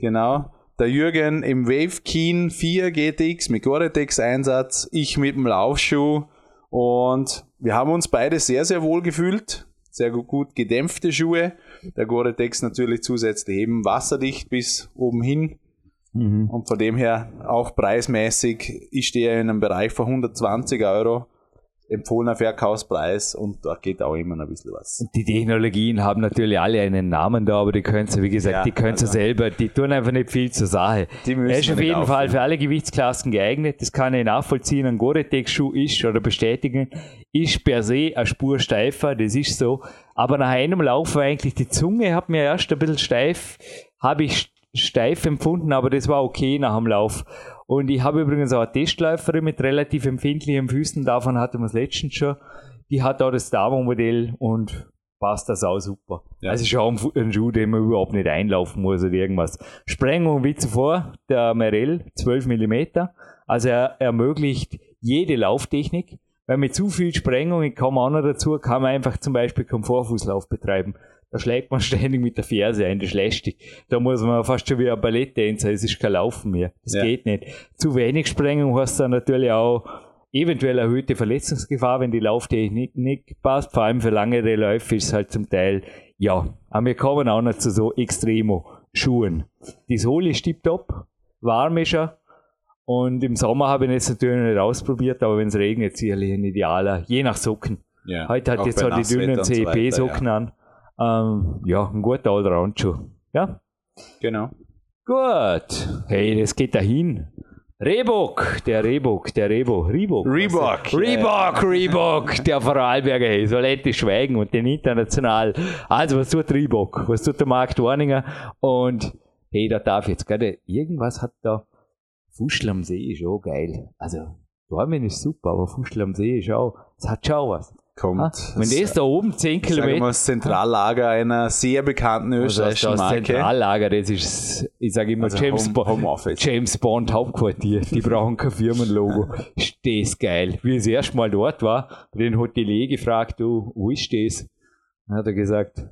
Genau. Der Jürgen im Wave Keen 4 GTX mit Gore-Tex Einsatz, ich mit dem Laufschuh und wir haben uns beide sehr, sehr wohl gefühlt. Sehr gut gedämpfte Schuhe der Gore-Tex natürlich zusätzlich eben wasserdicht bis oben hin. Mhm. Und von dem her auch preismäßig, ich stehe in einem Bereich von 120 Euro empfohlener Verkaufspreis und da geht auch immer noch ein bisschen was. Die Technologien haben natürlich alle einen Namen da, aber die können sie, wie gesagt, ja, die können sie also selber, die tun einfach nicht viel zur Sache. Die er ist auf jeden aufnehmen. Fall für alle Gewichtsklassen geeignet, das kann ich nachvollziehen. Ein Gore-Tex-Schuh ist oder bestätigen, ist per se eine Spur steifer, das ist so. Aber nach einem Lauf war eigentlich die Zunge, hat mir erst ein bisschen steif, habe ich steif empfunden, aber das war okay nach dem Lauf. Und ich habe übrigens auch eine Testläuferin mit relativ empfindlichen Füßen, davon hatten wir es letztens schon. Die hat auch das Davo-Modell und passt das auch super. Ja. Also auch ein Schuh, den man überhaupt nicht einlaufen muss oder irgendwas. Sprengung wie zuvor, der Merell, 12 mm. Also er ermöglicht jede Lauftechnik. Weil mit zu viel Sprengung, ich komme auch noch dazu, kann man einfach zum Beispiel Komfortfußlauf betreiben. Da schlägt man ständig mit der Ferse ein, das ist lästig. Da muss man fast schon wie ein Balletttänzer, es ist kein Laufen mehr. Das ja. geht nicht. Zu wenig Sprengung hast du dann natürlich auch eventuell erhöhte Verletzungsgefahr, wenn die Lauftechnik nicht passt. Vor allem für langere Läufe ist es halt zum Teil, ja. Aber wir kommen auch noch zu so Extremo-Schuhen. Die Sohle ist tipptopp, warm ist er. Und im Sommer habe ich es natürlich nicht ausprobiert, aber wenn es regnet, sicherlich ein idealer, je nach Socken. Ja, Heute hat jetzt so die dünnen CEP-Socken so ja. an. Ähm, ja, ein guter Allround-Schuh. Ja? Genau. Gut. Hey, das geht dahin. Reebok, der Reebok, der Rebo, Reebok. Reebok. Reebok, Reebok, der Vorarlberger, hey, soll endlich schweigen und den international. Also, was tut Reebok? Was tut der Markt Warninger? Und, hey, da darf jetzt gerade, irgendwas hat da, Fuschel am See ist auch geil. Also, Dormen ist super, aber Fuschel am See ist auch, es hat schon was kommt. Ah, wenn das da oben 10 Kilometer. Mal, das Zentrallager einer sehr bekannten österreichischen also das Marke. Zentrallager, das ist, ich sage immer, also James, Home, Home James Bond Hauptquartier. Die brauchen kein Firmenlogo. ist das geil. Wie ich das erste Mal dort war, den Hotelier gefragt, du, wo ist das? Dann hat er gesagt,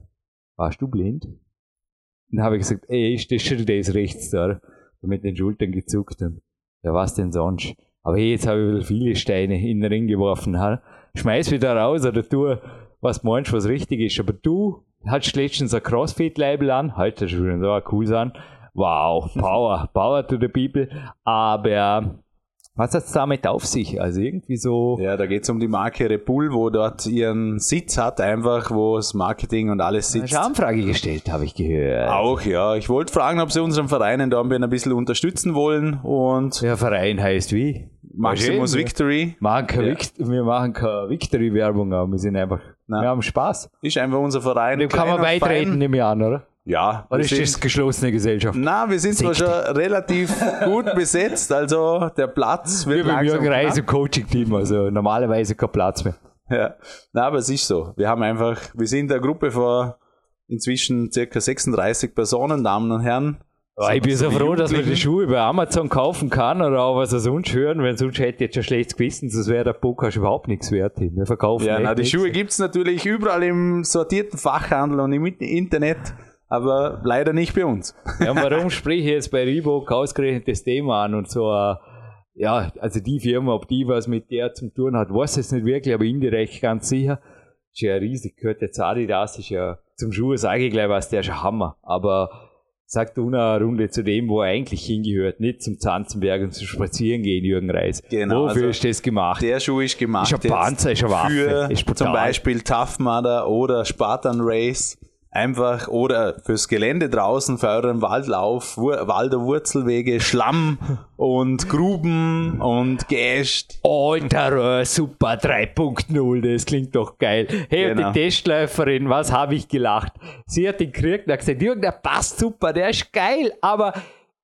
warst du blind? Dann habe ich gesagt, ey, ist das schon das rechts da? Mit den Schultern gezuckt und, ja, was denn sonst? Aber hey, jetzt habe ich viele Steine in den Ring geworfen. Ha? schmeiß wieder raus oder tu, was meinst, was richtig ist. Aber du hattest letztens ein Crossfit-Label an, heute schon so cool sein. Wow, Power, Power to the people. Aber was hat es damit auf sich? Also irgendwie so. Ja, da geht es um die Marke Repul, wo dort ihren Sitz hat, einfach, wo das Marketing und alles sitzt. Eine Anfrage gestellt, habe ich gehört. Auch, ja. Ich wollte fragen, ob sie unseren Verein da ein bisschen unterstützen wollen. Und Der Verein heißt wie? Maximus Victory. Machen ja. wir machen keine Victory-Werbung, aber wir sind einfach, Nein. wir haben Spaß. Ist einfach unser Verein. Dem kann man beitreten, nehme ich an, oder? Ja. Oder ist das geschlossene Gesellschaft? Na, wir sind zwar schon relativ gut besetzt, also der Platz wird Wir Jürgen Reis im Coaching-Team, also normalerweise kein Platz mehr. Ja, na, aber es ist so. Wir haben einfach, wir sind eine Gruppe von inzwischen circa 36 Personen, Damen und Herren. Oh, ich bin so froh, dass man die Schuhe bei Amazon kaufen kann oder auch was er sonst hören, weil sonst hätte ich jetzt schon schlechtes Gewissen, sonst wäre der Podcast überhaupt nichts wert. Wir verkaufen Ja, na, die Schuhe gibt es natürlich überall im sortierten Fachhandel und im Internet, aber leider nicht bei uns. Ja, warum spreche ich jetzt bei Reebok ausgerechnet das Thema an und so, äh, ja, also die Firma, ob die was mit der zu tun hat, weiß jetzt nicht wirklich, aber indirekt ganz sicher. Ist ja riesig, gehört jetzt Adidas, ist ja zum Schuh, sage ich gleich was, der ist ein Hammer, aber sagt eine Runde zu dem, wo er eigentlich hingehört, nicht zum Zanzenberg und zum Spazieren gehen, Jürgen Reis. Genau. Wofür also ist das gemacht? Der Schuh ist gemacht. Ist ein Panzer, ist eine Waffe. Für ist zum Beispiel Tough Mudder oder Spartan Race. Einfach oder fürs Gelände draußen, für euren Waldlauf, Wur Walder Wurzelwege, Schlamm und Gruben und Geäst. Alter, super 3.0, das klingt doch geil. Hey, Genau. und die Testläuferin, was habe ich gelacht? Sie hat den hat gesagt, Jürgen, der passt super, der ist geil, aber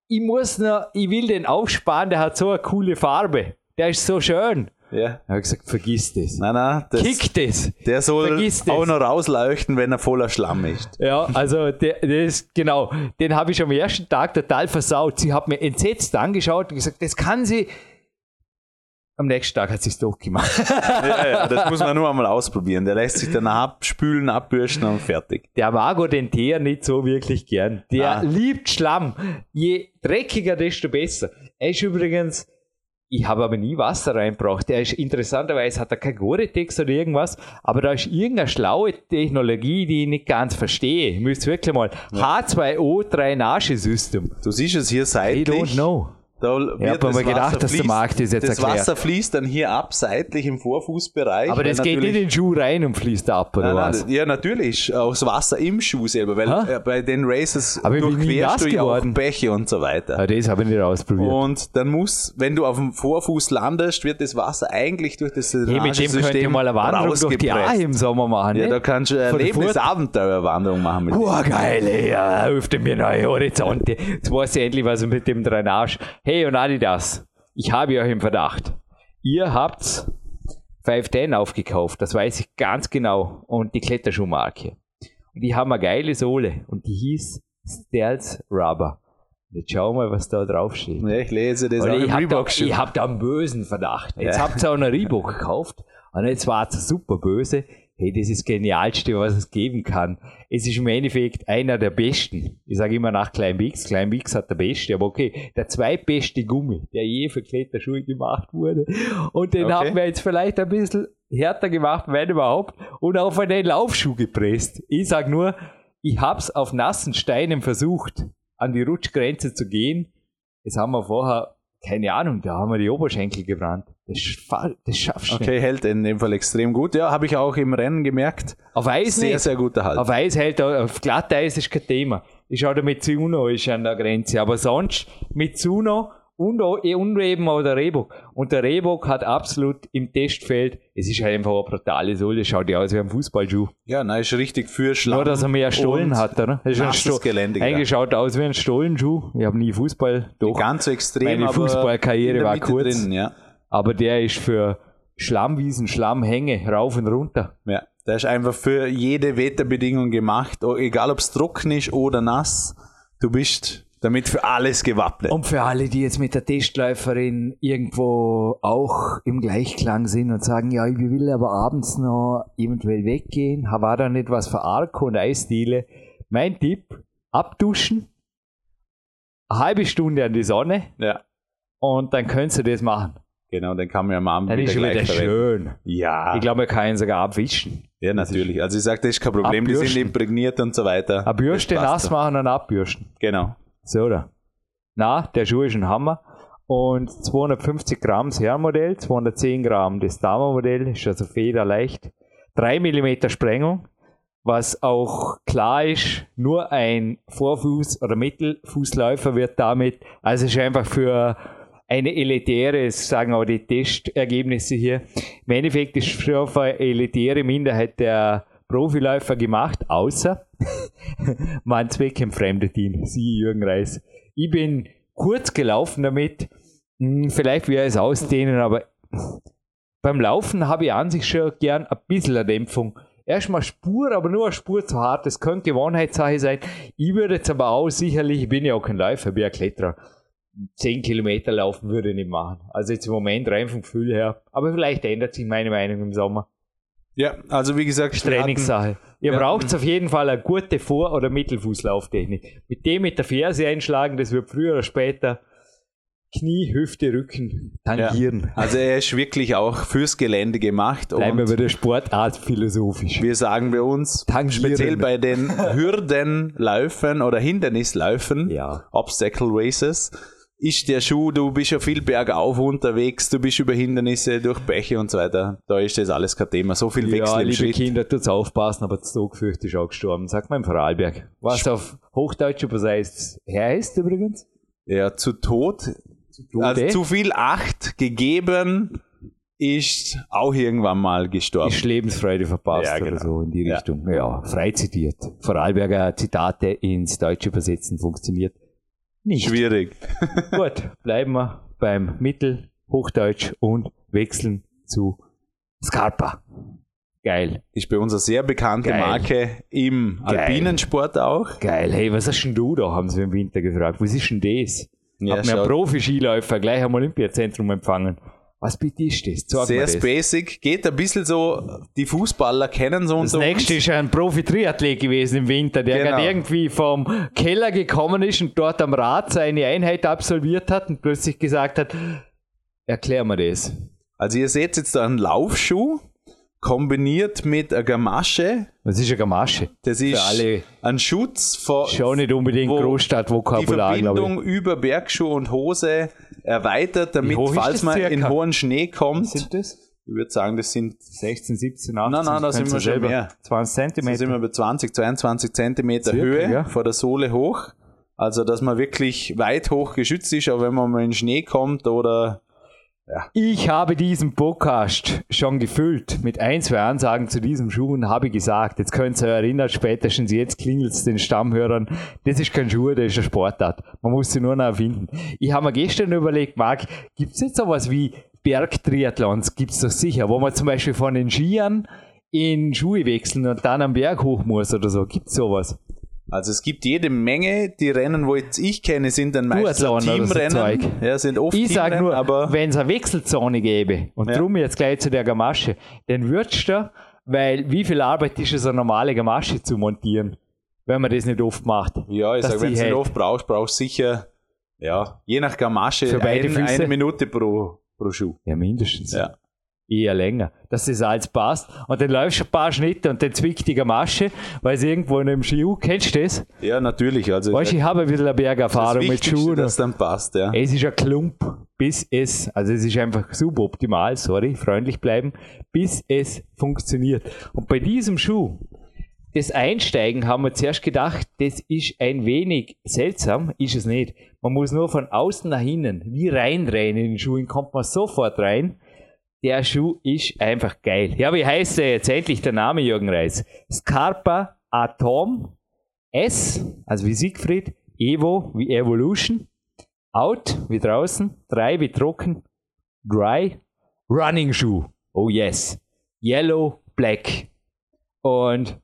ich muss noch, ich will den aufsparen, der hat so eine coole Farbe. Der ist so schön. Ja. Da habe ich gesagt, vergiss das. Nein, nein, das, Kick das. der soll das. auch noch rausleuchten, wenn er voller Schlamm ist. Ja, also der, das genau, den habe ich am ersten Tag total versaut. Sie hat mir entsetzt angeschaut und gesagt, das kann sie. Am nächsten Tag hat sie es doch gemacht. Ja, ja, das muss man nur einmal ausprobieren. Der lässt sich dann abspülen, abbürsten und fertig. Der mag den Teer nicht so wirklich gern. Der Ah. liebt Schlamm. Je dreckiger, desto besser. Er ist übrigens, ich habe aber nie Wasser reingebracht. Der ist interessanterweise, hat er kein Gore-Tex oder irgendwas, aber da ist irgendeine schlaue Technologie, die ich nicht ganz verstehe. Ihr müsst wirklich mal H2O Drainage-System. Du siehst es hier I seitlich. don't know. Da Ich hab mir gedacht, dass der Markt das jetzt Das erklärt. Wasser fließt dann hier ab, seitlich im Vorfußbereich. Aber das geht nicht in den Schuh rein und fließt ab, oder Nein, was? nein, ja, natürlich, auch das Wasser im Schuh selber, weil Hä? äh, bei den Races Aber durchquerst du ja auch. Bäche und so weiter. Ah, das habe ich nicht ausprobiert. Und dann muss, wenn du auf dem Vorfuß landest, wird das Wasser eigentlich durch das hey, mit dem könnt ihr mal eine Wanderung durch die. Ahe im Sommer machen. Ja, ne? da kannst du eine Lebensabenteuerwanderung machen mit Boah, geil, ey, öffne mir neue Horizonte. Jetzt weiß ich endlich, was mit dem Drainage. Hey, und Adidas, ich habe euch im Verdacht. Ihr habt 510 aufgekauft, das weiß ich ganz genau. Und die Kletterschuhmarke. Und die haben eine geile Sohle. Und die hieß Stealth Rubber. Jetzt schau mal, was da drauf steht. Ja, ich lese das Und auch ich im habe da, ich hab da einen bösen Verdacht. Jetzt Ja. habt ihr auch einen Reebok gekauft und jetzt war es super böse. Hey, das ist das Genialste, was es geben kann. Es ist im Endeffekt einer der besten. Ich sage immer nach Klein Bix. Klein Bix hat der beste, aber okay, der zweitbeste Gummi, der je für Kletterschuhe gemacht wurde. Und den Okay. haben wir jetzt vielleicht ein bisschen härter gemacht, wenn überhaupt, und auf einen Laufschuh gepresst. Ich sag nur, ich hab's auf nassen Steinen versucht, an die Rutschgrenze zu gehen. Das haben wir vorher, keine Ahnung, da haben wir die Oberschenkel gebrannt. Das, ist das schaffst du nicht. Okay, hält in dem Fall extrem gut. Ja, habe ich auch im Rennen gemerkt. Auf Eis Sehr, nicht. sehr guter Halt. Auf Eis hält auf Glatteis ist kein Thema. Ich schaue, der Mitsuno ist an der Grenze. Aber sonst Mitsuno und, eh, und eben auch der Reebok. Und der Reebok hat absolut im Testfeld, es ist einfach eine brutale Sohle, schaut ja aus wie ein Fußballschuh. Ja, nein, ist richtig für Schlamm. Nur, dass er mehr Stollen hat, oder? Das ist ein Sto- Gelände, Eigentlich schaut er aus wie ein Stollenschuh. Ich habe nie Fußball, doch. Ganz so extrem, Meine aber Fußballkarriere war Mitte kurz. Drin, ja. Aber der ist für Schlammwiesen, Schlammhänge, rauf und runter. ja, der ist einfach für jede Wetterbedingung gemacht, egal ob es trocken ist oder nass. Du bist damit für alles gewappnet. Und für alle, die jetzt mit der Testläuferin irgendwo auch im Gleichklang sind und sagen, ja, ich will aber abends noch eventuell weggehen, war da nicht was für Arco und Eisdiele. Mein Tipp, abduschen, eine halbe Stunde an die Sonne ja, und dann könntest du das machen. genau, den kann man ja am Abend Dann wieder ist schon wieder schön. Ja, Ich glaube, man kann ihn sogar abwischen. ja, natürlich. Also ich sage, das ist kein Problem, die Abbürsten. sind imprägniert und so weiter. Eine Bürste nass machen und abbürsten. Genau. So, oder? Na, der Schuh ist ein Hammer. Und 250 Gramm das Herrenmodell, 210 Gramm das Damenmodell, ist also federleicht. 3 mm Sprengung, was auch klar ist, nur ein Vorfuß- oder Mittelfußläufer wird damit, also ist einfach für eine elitäre, sagen auch die Testergebnisse hier, im Endeffekt ist für auf eine elitäre Minderheit der Profiläufer gemacht, außer man zweckentfremdet ihn, Sie Jürgen Reis. Ich bin kurz gelaufen damit, Hm, vielleicht er es ausdehnen, aber beim Laufen habe ich an sich schon gern ein bisschen eine Dämpfung. Erstmal Spur, aber nur eine Spur zu hart. Das könnte Gewohnheitssache sein. Ich würde jetzt aber auch sicherlich, ich bin ja auch kein Läufer, ich bin ja Kletterer. 10 Kilometer laufen würde ich nicht machen. Also jetzt im Moment rein vom Gefühl her. Aber vielleicht ändert sich meine Meinung im Sommer. Ja, also wie gesagt, Trainingssache. Ihr Ja. braucht auf jeden Fall eine gute Vor- oder Mittelfußlauftechnik. Mit dem mit der Ferse einschlagen, das wird früher oder später Knie, Hüfte, Rücken tangieren. Also er ist wirklich auch fürs Gelände gemacht Bleiben wir bei der Sportart philosophisch. wir sagen bei uns, Tangieren. speziell bei den Hürdenläufen oder Hindernisläufen, Ja. Obstacle Races, ist der Schuh, du bist ja viel bergauf unterwegs, du bist über Hindernisse, durch Bäche und so weiter. Da ist das alles kein Thema. So viel Wechsel Ja, im liebe Schritt. Kinder, tut's aufpassen, aber das Zugfürcht ist auch gestorben. Sagt man im Vorarlberg. Was auf Hochdeutsch übersetzt Herr heißt übrigens? Ja, zu Tod. Also Tode? zu viel Acht gegeben ist auch irgendwann mal gestorben. Ist Lebensfreude verpasst Ja, genau. oder so in die Ja. Richtung. Ja, frei zitiert. Vorarlberger Zitate ins Deutsche übersetzen funktioniert nicht. Schwierig. Gut, bleiben wir beim Mittelhochdeutsch und wechseln zu Scarpa. Geil, Ist bei uns eine sehr bekannte Geil. Marke im Geil. alpinen Sport auch. geil. Hey, was hast denn du da, haben sie im Winter gefragt. Was ist denn das? Ja, Hat mir ein Profi-Skiläufer gleich am Olympiazentrum empfangen. Was bitte ist das? Sag sehr das. basic. Geht ein bisschen so, die Fußballer kennen so Das unter nächste uns. ist ein Profi-Triathlet gewesen im Winter, der Genau. gerade irgendwie vom Keller gekommen ist und dort am Rad seine Einheit absolviert hat und plötzlich gesagt hat, erklär mir das. Also ihr seht jetzt da einen Laufschuh kombiniert mit einer Gamasche. Was ist eine Gamasche? Das ist alle- ein Schutz vor Schon nicht unbedingt wo die Großstadtvokabular, ich. Verbindung über Bergschuh und Hose erweitert, damit, falls man in hohen Schnee kommt, Sind das? ich würde sagen, das sind, 16, 17, 18? Nein, nein, da sind wir schon mehr. 20 da Zentimeter. sind wir bei 20, 22 Zentimeter Circa, Höhe ja. vor der Sohle hoch. Also, dass man wirklich weit hoch geschützt ist, aber wenn man mal in Schnee kommt oder Ich habe diesen Podcast schon gefüllt mit ein, zwei Ansagen zu diesem Schuh und habe gesagt, jetzt könnt ihr euch erinnern, spätestens jetzt klingelt es den Stammhörern, das ist kein Schuh, das ist eine Sportart. Man muss sie nur noch erfinden. Ich habe mir gestern überlegt, Marc, gibt es nicht sowas wie Bergtriathlons? Gibt es doch sicher, wo man zum Beispiel von den Skiern in Schuhe wechseln und dann am Berg hoch muss oder so. Gibt es sowas? Also es gibt jede Menge, die Rennen, wo jetzt ich kenne, sind dann meistens so Teamrennen. Zeug. ja, sind oft Ich sage nur, aber wenn es eine Wechselzone gäbe, und Ja. drum jetzt gleich zu der Gamasche, dann würdest du, weil wie viel Arbeit ist es, eine normale Gamasche zu montieren, wenn man das nicht oft macht. ja, ich sage, wenn du es nicht oft brauchst, brauchst du sicher, ja, je nach Gamasche Für beide ein, eine Minute pro, pro Schuh. Ja, mindestens. Ja. Eher länger, dass das alles passt. Und dann läufst du ein paar Schnitte und dann zwickt die Gamasche, weil es irgendwo in einem Schuh, kennst du das? Ja, natürlich. Also Weißt du, ich habe ein bisschen eine Bergerfahrung mit Schuhen. dass dann passt, ja. Es ist ein Klump, bis es, also es ist einfach suboptimal, sorry, freundlich bleiben, bis es funktioniert. Und bei diesem Schuh, das Einsteigen haben wir zuerst gedacht, das ist ein wenig seltsam, ist es nicht. Man muss nur von außen nach innen, wie reindrehen in den Schuh, kommt man sofort rein. Der Schuh ist einfach geil. Ja, wie heißt der jetzt endlich der Name, Jürgen Reis? Scarpa Atom S, also wie Siegfried, Evo wie Evolution, Out wie draußen, drei wie trocken, Dry, Running Shoe. Oh yes. Yellow, Black. Und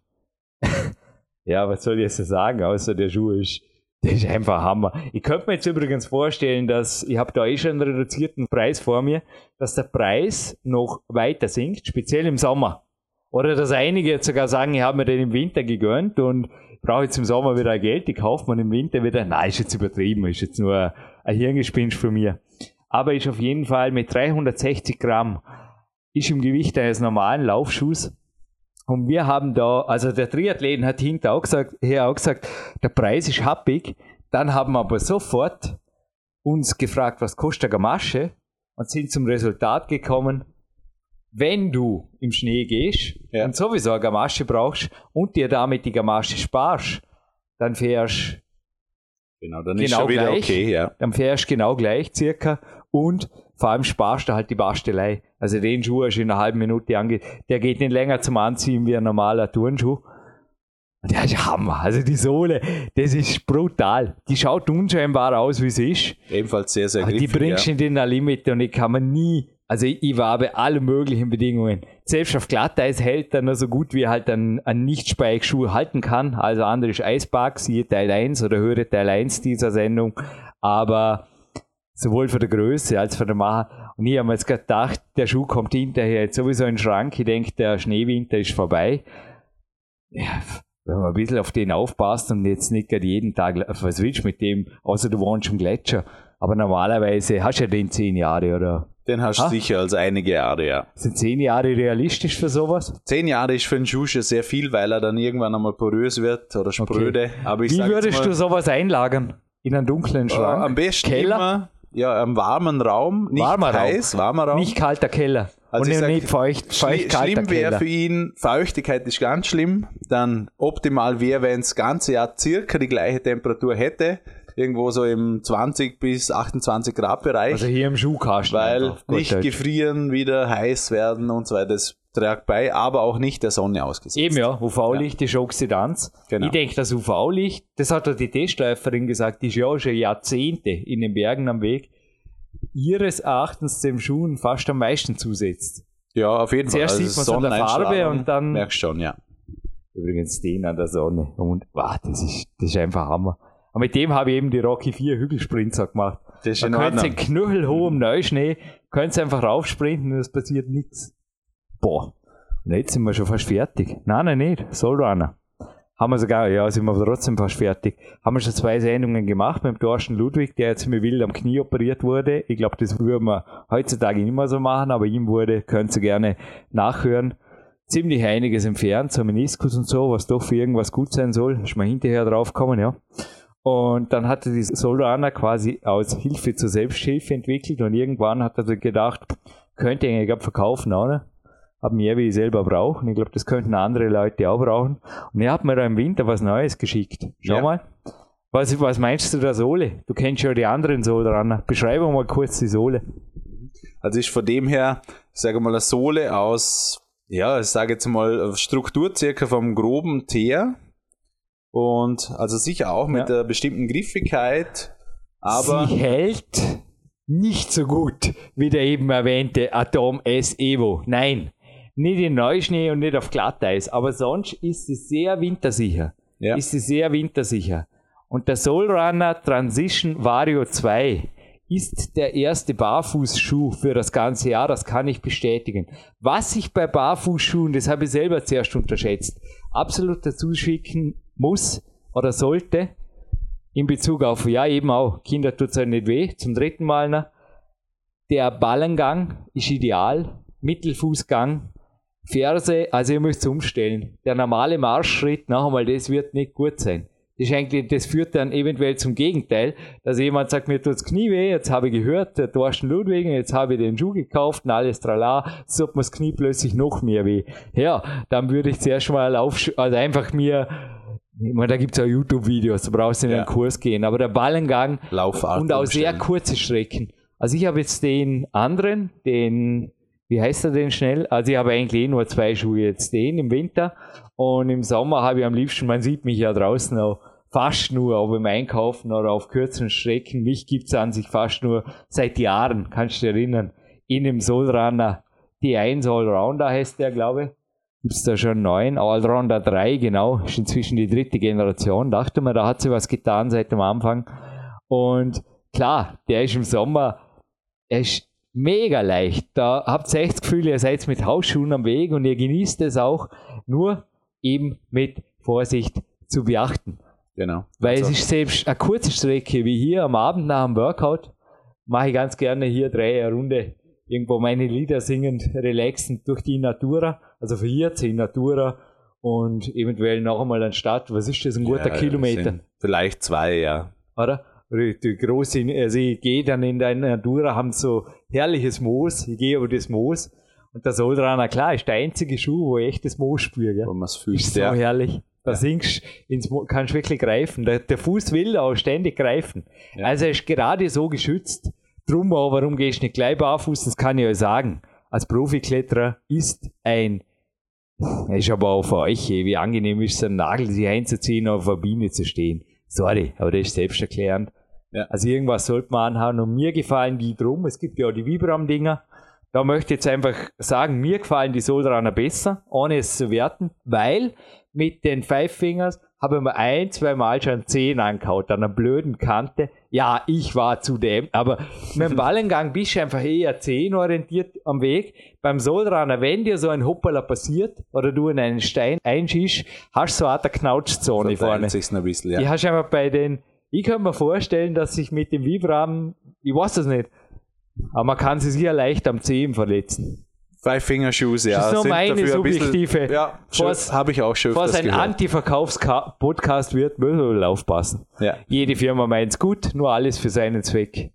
ja, was soll ich jetzt sagen, außer der Schuh ist, der ist einfach Hammer. Ich könnte mir jetzt übrigens vorstellen, dass, ich habe da eh schon einen reduzierten Preis vor mir, dass der Preis noch weiter sinkt, speziell im Sommer. Oder dass einige jetzt sogar sagen, ich habe mir den im Winter gegönnt und brauche jetzt im Sommer wieder Geld, die kauft man im Winter wieder. Nein, ist jetzt übertrieben, ist jetzt nur ein Hirngespinst von mir. Aber ist auf jeden Fall mit 360 Gramm, ist im Gewicht eines normalen Laufschuhs. Und wir haben da, also der Triathleten hat hinter auch gesagt, her auch gesagt, der Preis ist happig. Dann haben wir aber sofort uns gefragt, was kostet eine Gamasche? Und sind zum Resultat gekommen, wenn du im Schnee gehst Ja. und sowieso eine Gamasche brauchst und dir damit die Gamasche sparst, dann fährst Genau, dann ist Genau schon wieder gleich. okay, ja. dann fährst du genau gleich circa und vor allem sparst du halt die Bastelei. Also den Schuh hast du in einer halben Minute ange... Der geht nicht länger zum Anziehen wie ein normaler Turnschuh. Und der ist Hammer. Also die Sohle, das ist brutal. Die schaut unscheinbar aus, wie sie ist. Ebenfalls sehr, sehr Aber die griffig, bringst du ja. in den Limit und ich kann man nie, also ich, ich war bei allen möglichen Bedingungen. Selbst auf Glatteis hält er nur so gut wie halt ein, ein Nicht-Spike-Schuh halten kann. Also andere ist Eispark, siehe Teil 1 oder höre Teil 1 dieser Sendung. Aber sowohl von der Größe als von der Macher. Und ich habe mir jetzt gedacht, der Schuh kommt hinterher jetzt sowieso in den Schrank. Ich denke, der Schneewinter ist vorbei. Ja, wenn man ein bisschen auf den aufpasst und jetzt nicht gerade jeden Tag, was willst du mit dem, außer du wohnst im Gletscher. Aber normalerweise hast du ja den zehn Jahre, oder? Den hast du sicher als einige Jahre, ja. Sind zehn Jahre realistisch für sowas? Zehn Jahre ist für einen Schuh schon sehr viel, weil er dann irgendwann einmal porös wird oder spröde. Aber ich Wie würdest mal, du sowas einlagern? In einen dunklen äh, Schrank? am besten Keller? immer ja, einem warmen Raum, nicht Warmer heiß, warmer Raum. Nicht kalter Keller. Also und sag, nicht feucht, feucht kalter schlimm wäre für ihn, Feuchtigkeit ist ganz schlimm. Dann optimal wäre, wenn das ganze Jahr circa die gleiche Temperatur hätte. Irgendwo so im 20 bis 28 Grad Bereich. Also hier im Schuhkasten. weil einfach, nicht Deutsch. gefrieren, wieder heiß werden und so weiter. Das trägt bei, aber auch nicht der Sonne ausgesetzt. Eben ja, UV-Licht ist Oxidanz. Genau. Ich denke, das UV-Licht, das hat ja die Testläuferin gesagt, die ist ja auch schon Jahrzehnte in den Bergen am Weg, ihres Erachtens dem Schuhen fast am meisten zusetzt. Ja, auf jeden Fall. Zuerst sieht man's an der Farbe und dann- Merkst schon, ja. Übrigens den an der Sonne. Und wow, das ist, das ist einfach Hammer. Und mit dem habe ich eben die Rocky 4 Hügelsprints auch gemacht. Das ist Man könnte in knüchelhohem Neuschnee, könnt einfach raufsprinten und es passiert nichts. Boah. Und jetzt sind wir schon fast fertig. Nein, nein, nicht. Soulrunner. Haben wir sogar, ja, sind wir trotzdem fast fertig. Haben wir schon zwei Sendungen gemacht mit dem Thorsten Ludwig, der jetzt mir wild am Knie operiert wurde. Ich glaube, das würden wir heutzutage nicht mehr so machen, aber ihm wurde, könnt ihr gerne nachhören. Ziemlich einiges entfernt, so Meniskus und so, was doch für irgendwas gut sein soll. Ist mal hinterher draufgekommen, ja. Und dann hatte die Solana quasi aus Hilfe zur Selbsthilfe entwickelt und irgendwann hat er gedacht, könnte ich eigentlich verkaufen, oder? Hab mehr wie ich selber brauche. Und ich glaube, das könnten andere Leute auch brauchen. Und er hat mir da im Winter was Neues geschickt. Schau Ja. mal. Was, was meinst du der Sohle? Du kennst ja die anderen Solana. Beschreibe mal kurz die Sohle. Also ist von dem her, ich sage mal, eine Sohle aus, ja, ich sage jetzt mal, Struktur circa vom groben Teer. Und also sicher auch mit Ja. einer bestimmten Griffigkeit, aber Sie hält nicht so gut wie der eben erwähnte Atom S Evo. Nein, nicht in Neuschnee und nicht auf Glatteis, aber sonst ist sie sehr wintersicher. ja, Ist sie sehr wintersicher. Und der Soulrunner Transition Vario 2 ist der erste Barfußschuh für das ganze Jahr, das kann ich bestätigen. Was ich bei Barfußschuhen, das habe ich selber zuerst unterschätzt, absolut dazu schicken muss oder sollte, in Bezug auf, ja eben auch, Kinder tut es ja nicht weh, zum dritten Mal noch, der Ballengang ist ideal, Mittelfußgang, Ferse, also ihr müsst umstellen. Der normale Marschschritt, noch einmal, das wird nicht gut sein. Das, ist eigentlich, das führt dann eventuell zum Gegenteil, dass jemand sagt, mir tut's Knie weh, jetzt habe ich gehört, der Thorsten Ludwig, jetzt habe ich den Schuh gekauft und alles trala, so hat mir das Knie plötzlich noch mehr weh. Ja, dann würde ich zuerst mal auf, also einfach mir, ich meine, da gibt's auch YouTube-Videos, da brauchst du nicht in Ja. einen Kurs gehen, aber der Ballengang Laufart. und auch sehr kurze Strecken. Also ich habe jetzt den anderen, den, wie heißt er denn schnell? Also ich habe eigentlich eh nur zwei Schuhe jetzt, den im Winter und im Sommer habe ich am liebsten, man sieht mich ja draußen auch fast nur, ob im Einkaufen oder auf kürzeren Strecken. Mich gibt's an sich fast nur seit Jahren, kannst du dich erinnern, in dem Soulrunner D1 Allrounder heißt der, glaube ich. Gibt's da schon neun, Allrounder 3, genau, ist inzwischen die dritte Generation. Dachte mir, da hat sie was getan seit dem Anfang. Und klar, der ist im Sommer, er ist mega leicht. Da habt ihr echt das Gefühl, ihr seid mit Hausschuhen am Weg und ihr genießt es auch, nur eben mit Vorsicht zu beachten. Genau. Weil Also, es ist selbst eine kurze Strecke, wie hier am Abend nach dem Workout, mache ich ganz gerne hier drei Runde, irgendwo meine Lieder singend, relaxend durch die Natura, also von hier zur Natura und eventuell noch einmal an Stadt. Was ist das, ein guter ja, Kilometer? Vielleicht zwei, ja. oder? Die große, also ich gehe dann in der Natura, haben so herrliches Moos, ich gehe über das Moos und der Soldraner, klar, ist der einzige Schuh, wo ich echt das Moos spüre, gell? Wo man es Ist fühlt. so Ja. herrlich. Da Ja. singst ins Mo kannst wirklich greifen. Der, der Fuß will auch ständig greifen. Ja. Also er ist gerade so geschützt. Drum aber, warum gehst du nicht gleich barfuß? Das kann ich euch sagen. Als Profikletterer ist ein, ist aber auch für euch, eh, wie angenehm ist es, einen Nagel sich einzuziehen, auf einer Biene zu stehen. Sorry, aber das ist selbsterklärend. Ja. Also irgendwas sollte man anhaben und mir gefallen die drum. Es gibt ja auch die Vibram-Dinger. Da möchte ich jetzt einfach sagen, mir gefallen die Soldraner besser, ohne es zu werten, weil mit den Five Fingers habe ich mir ein, zwei Mal schon zehn angehaut, an einer blöden Kante. Ja, ich war zu dem, aber mit dem Ballengang bist du einfach eher zehnorientiert am Weg. Beim Soldraner, wenn dir so ein Hoppala passiert oder du in einen Stein einschießt, hast du so eine Knautschzone vorne. Sich's ein bisschen, ja. Die hast einfach bei den, ich könnte mir vorstellen, dass sich mit dem Vibram, ich weiß das nicht, aber man kann sich sicher leicht am Zehen verletzen. Five Finger Shoes, ja. Das ist nur meine ein bisschen- subjektive- Ja, Was- habe ich auch schon Bevor es öfters ein. Anti-Verkaufs-Podcast wird, müssen wir aufpassen. Ja. Jede Firma meint's gut, nur alles für seinen Zweck.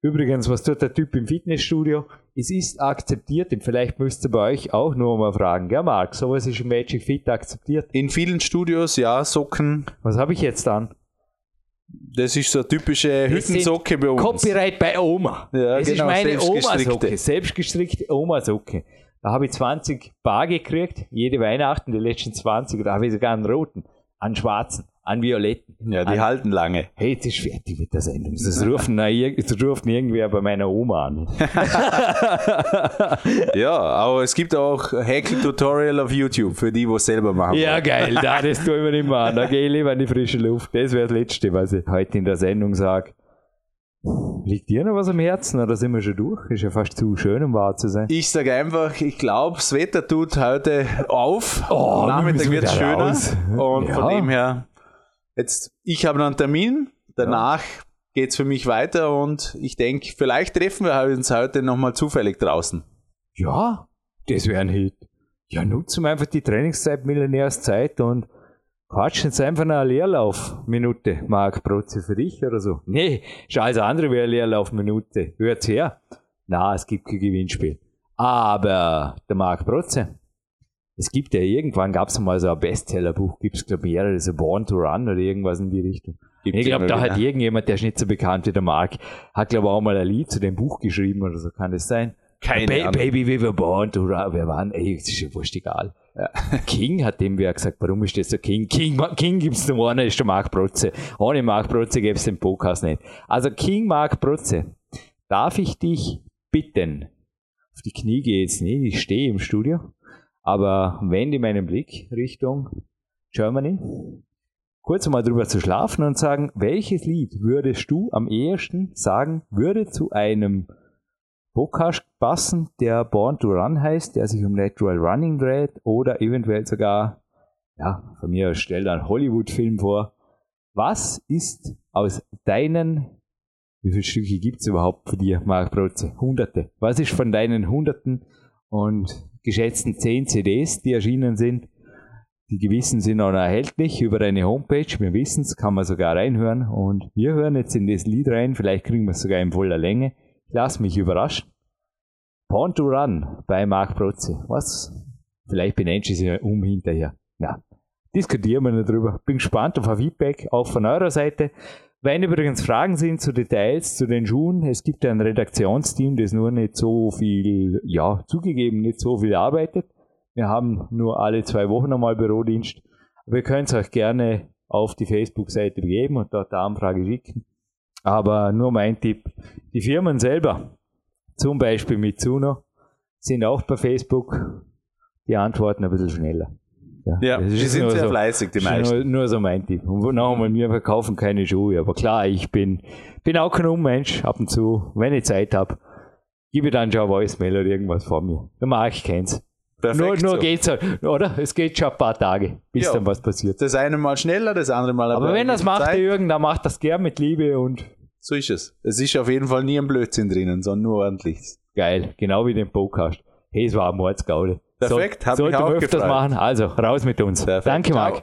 Übrigens, was tut der Typ im Fitnessstudio? Es ist akzeptiert, und vielleicht müsst ihr bei euch auch nur mal fragen, gell Marc? Sowas ist im Magic Fit akzeptiert. In vielen Studios, ja, Socken. Was habe ich jetzt an? Das ist so eine typische Hüttensocke bei uns. Copyright bei Oma. Ja, das genau, ist meine. Oma-Socke. Selbstgestrickte Oma-Socke. Da habe ich 20 Bar gekriegt, jede Weihnachten, die letzten 20. Da habe ich sogar einen roten, einen schwarzen, einen violetten. Ja, die einen halten lange. Hey, jetzt ist fertig mit der Sendung. Das ruft, das ruft irgendwer bei meiner Oma an. Ja, aber es gibt auch Häkel-Tutorial auf YouTube für die, die es selber machen. Ja, geil, da, das tun wir nicht mehr an. Da gehe ich lieber in die frische Luft. Das wäre das Letzte, was ich heute in der Sendung sage. Liegt dir noch was am Herzen oder sind wir schon durch? Ist ja fast zu schön, um wahr zu sein. Ich sage einfach, ich glaube, das Wetter tut heute auf. Oh, Nachmittag wir wird es schöner. raus. Und Ja. von dem her, jetzt, ich habe noch einen Termin. Danach geht es für mich weiter und ich denke, vielleicht treffen wir uns heute nochmal zufällig draußen. Ja, das wäre ein Hit. Ja, nutzen wir einfach die Trainingszeit, Millionärszeit und quatschen jetzt einfach eine Leerlaufminute, Marc Protze, für dich oder so. Nee, ist alles andere wie eine Leerlaufminute. Hört's her. Na, es gibt kein Gewinnspiel. Aber der Marc Protze, es gibt ja irgendwann, gab es mal so ein Bestsellerbuch, gibt es glaube ich mehrere, so Born to Run oder irgendwas in die Richtung. Gibt's Ich glaube, da wieder. hat irgendjemand, der ist nicht so bekannt wie der Marc, hat glaube ich auch mal ein Lied zu dem Buch geschrieben oder so, kann das sein? Keine ba Ahnung. Baby, we were born to run. Wer waren? Ey, das ist ja wurscht egal. King hat dem wer gesagt, warum ist das so King? King, King gibt's nur einen, ist der Marc Protze. Ohne Marc Protze gäbe es den Podcast nicht. Also King Marc Protze, darf ich dich bitten, auf die Knie gehe jetzt nicht, ich stehe im Studio, aber wende meinen Blick Richtung Germany, kurz mal drüber zu schlafen und sagen, welches Lied würdest du am ehesten sagen, würde zu einem Podcast passen, der Born to Run heißt, der sich um Natural Running dreht oder eventuell sogar, ja, von mir aus stell einen Hollywood-Film vor. Was ist aus deinen, wie viele Stücke gibt es überhaupt für dir, Marc Protze? Hunderte. Was ist von deinen Hunderten und geschätzten zehn CDs, die erschienen sind? Die gewissen sind auch erhältlich über deine Homepage. Wir wissen es, kann man sogar reinhören. Und wir hören jetzt in das Lied rein. Vielleicht kriegen wir es sogar in voller Länge. Ich lass mich überraschen. Born to Run bei Marc Protze. Was? Vielleicht benennst du es ja um hinterher. Ja, diskutieren wir nicht drüber. Bin gespannt auf ein Feedback, auch von eurer Seite. Wenn übrigens Fragen sind zu Details, zu den Schuhen, es gibt ein Redaktionsteam, das nur nicht so viel, ja, zugegeben, nicht so viel arbeitet. Wir haben nur alle zwei Wochen einmal Bürodienst. Ihr könnt es euch gerne auf die Facebook-Seite begeben und dort eine Anfrage schicken. Aber nur mein Tipp, die Firmen selber, zum Beispiel Mitsuno, sind auch bei Facebook, die antworten ein bisschen schneller. Ja, das die sind sehr so- fleißig, die ist meisten. Nur, nur so mein Tipp. Und noch einmal, wir verkaufen keine Schuhe. Aber klar, ich bin, bin auch kein Unmensch. Ab und zu, wenn ich Zeit habe, gebe ich dann schon ein Voicemail oder irgendwas von mir. Der Marc kennt's. Perfekt Nur, nur so. geht's halt, oder? Es geht schon ein paar Tage, bis Ja. dann was passiert. Das eine mal schneller, das andere mal Aber wenn das macht, der. Jürgen, dann macht das gern mit Liebe und So ist es. Es ist auf jeden Fall nie ein Blödsinn drinnen, sondern nur ordentliches. geil. Genau wie den Podcast. Hey, es war ein Mordsgaude. Perfekt, hat mich Sollte auch man öfters gefreut. machen. Also, raus mit uns. Perfekt, Danke, ciao.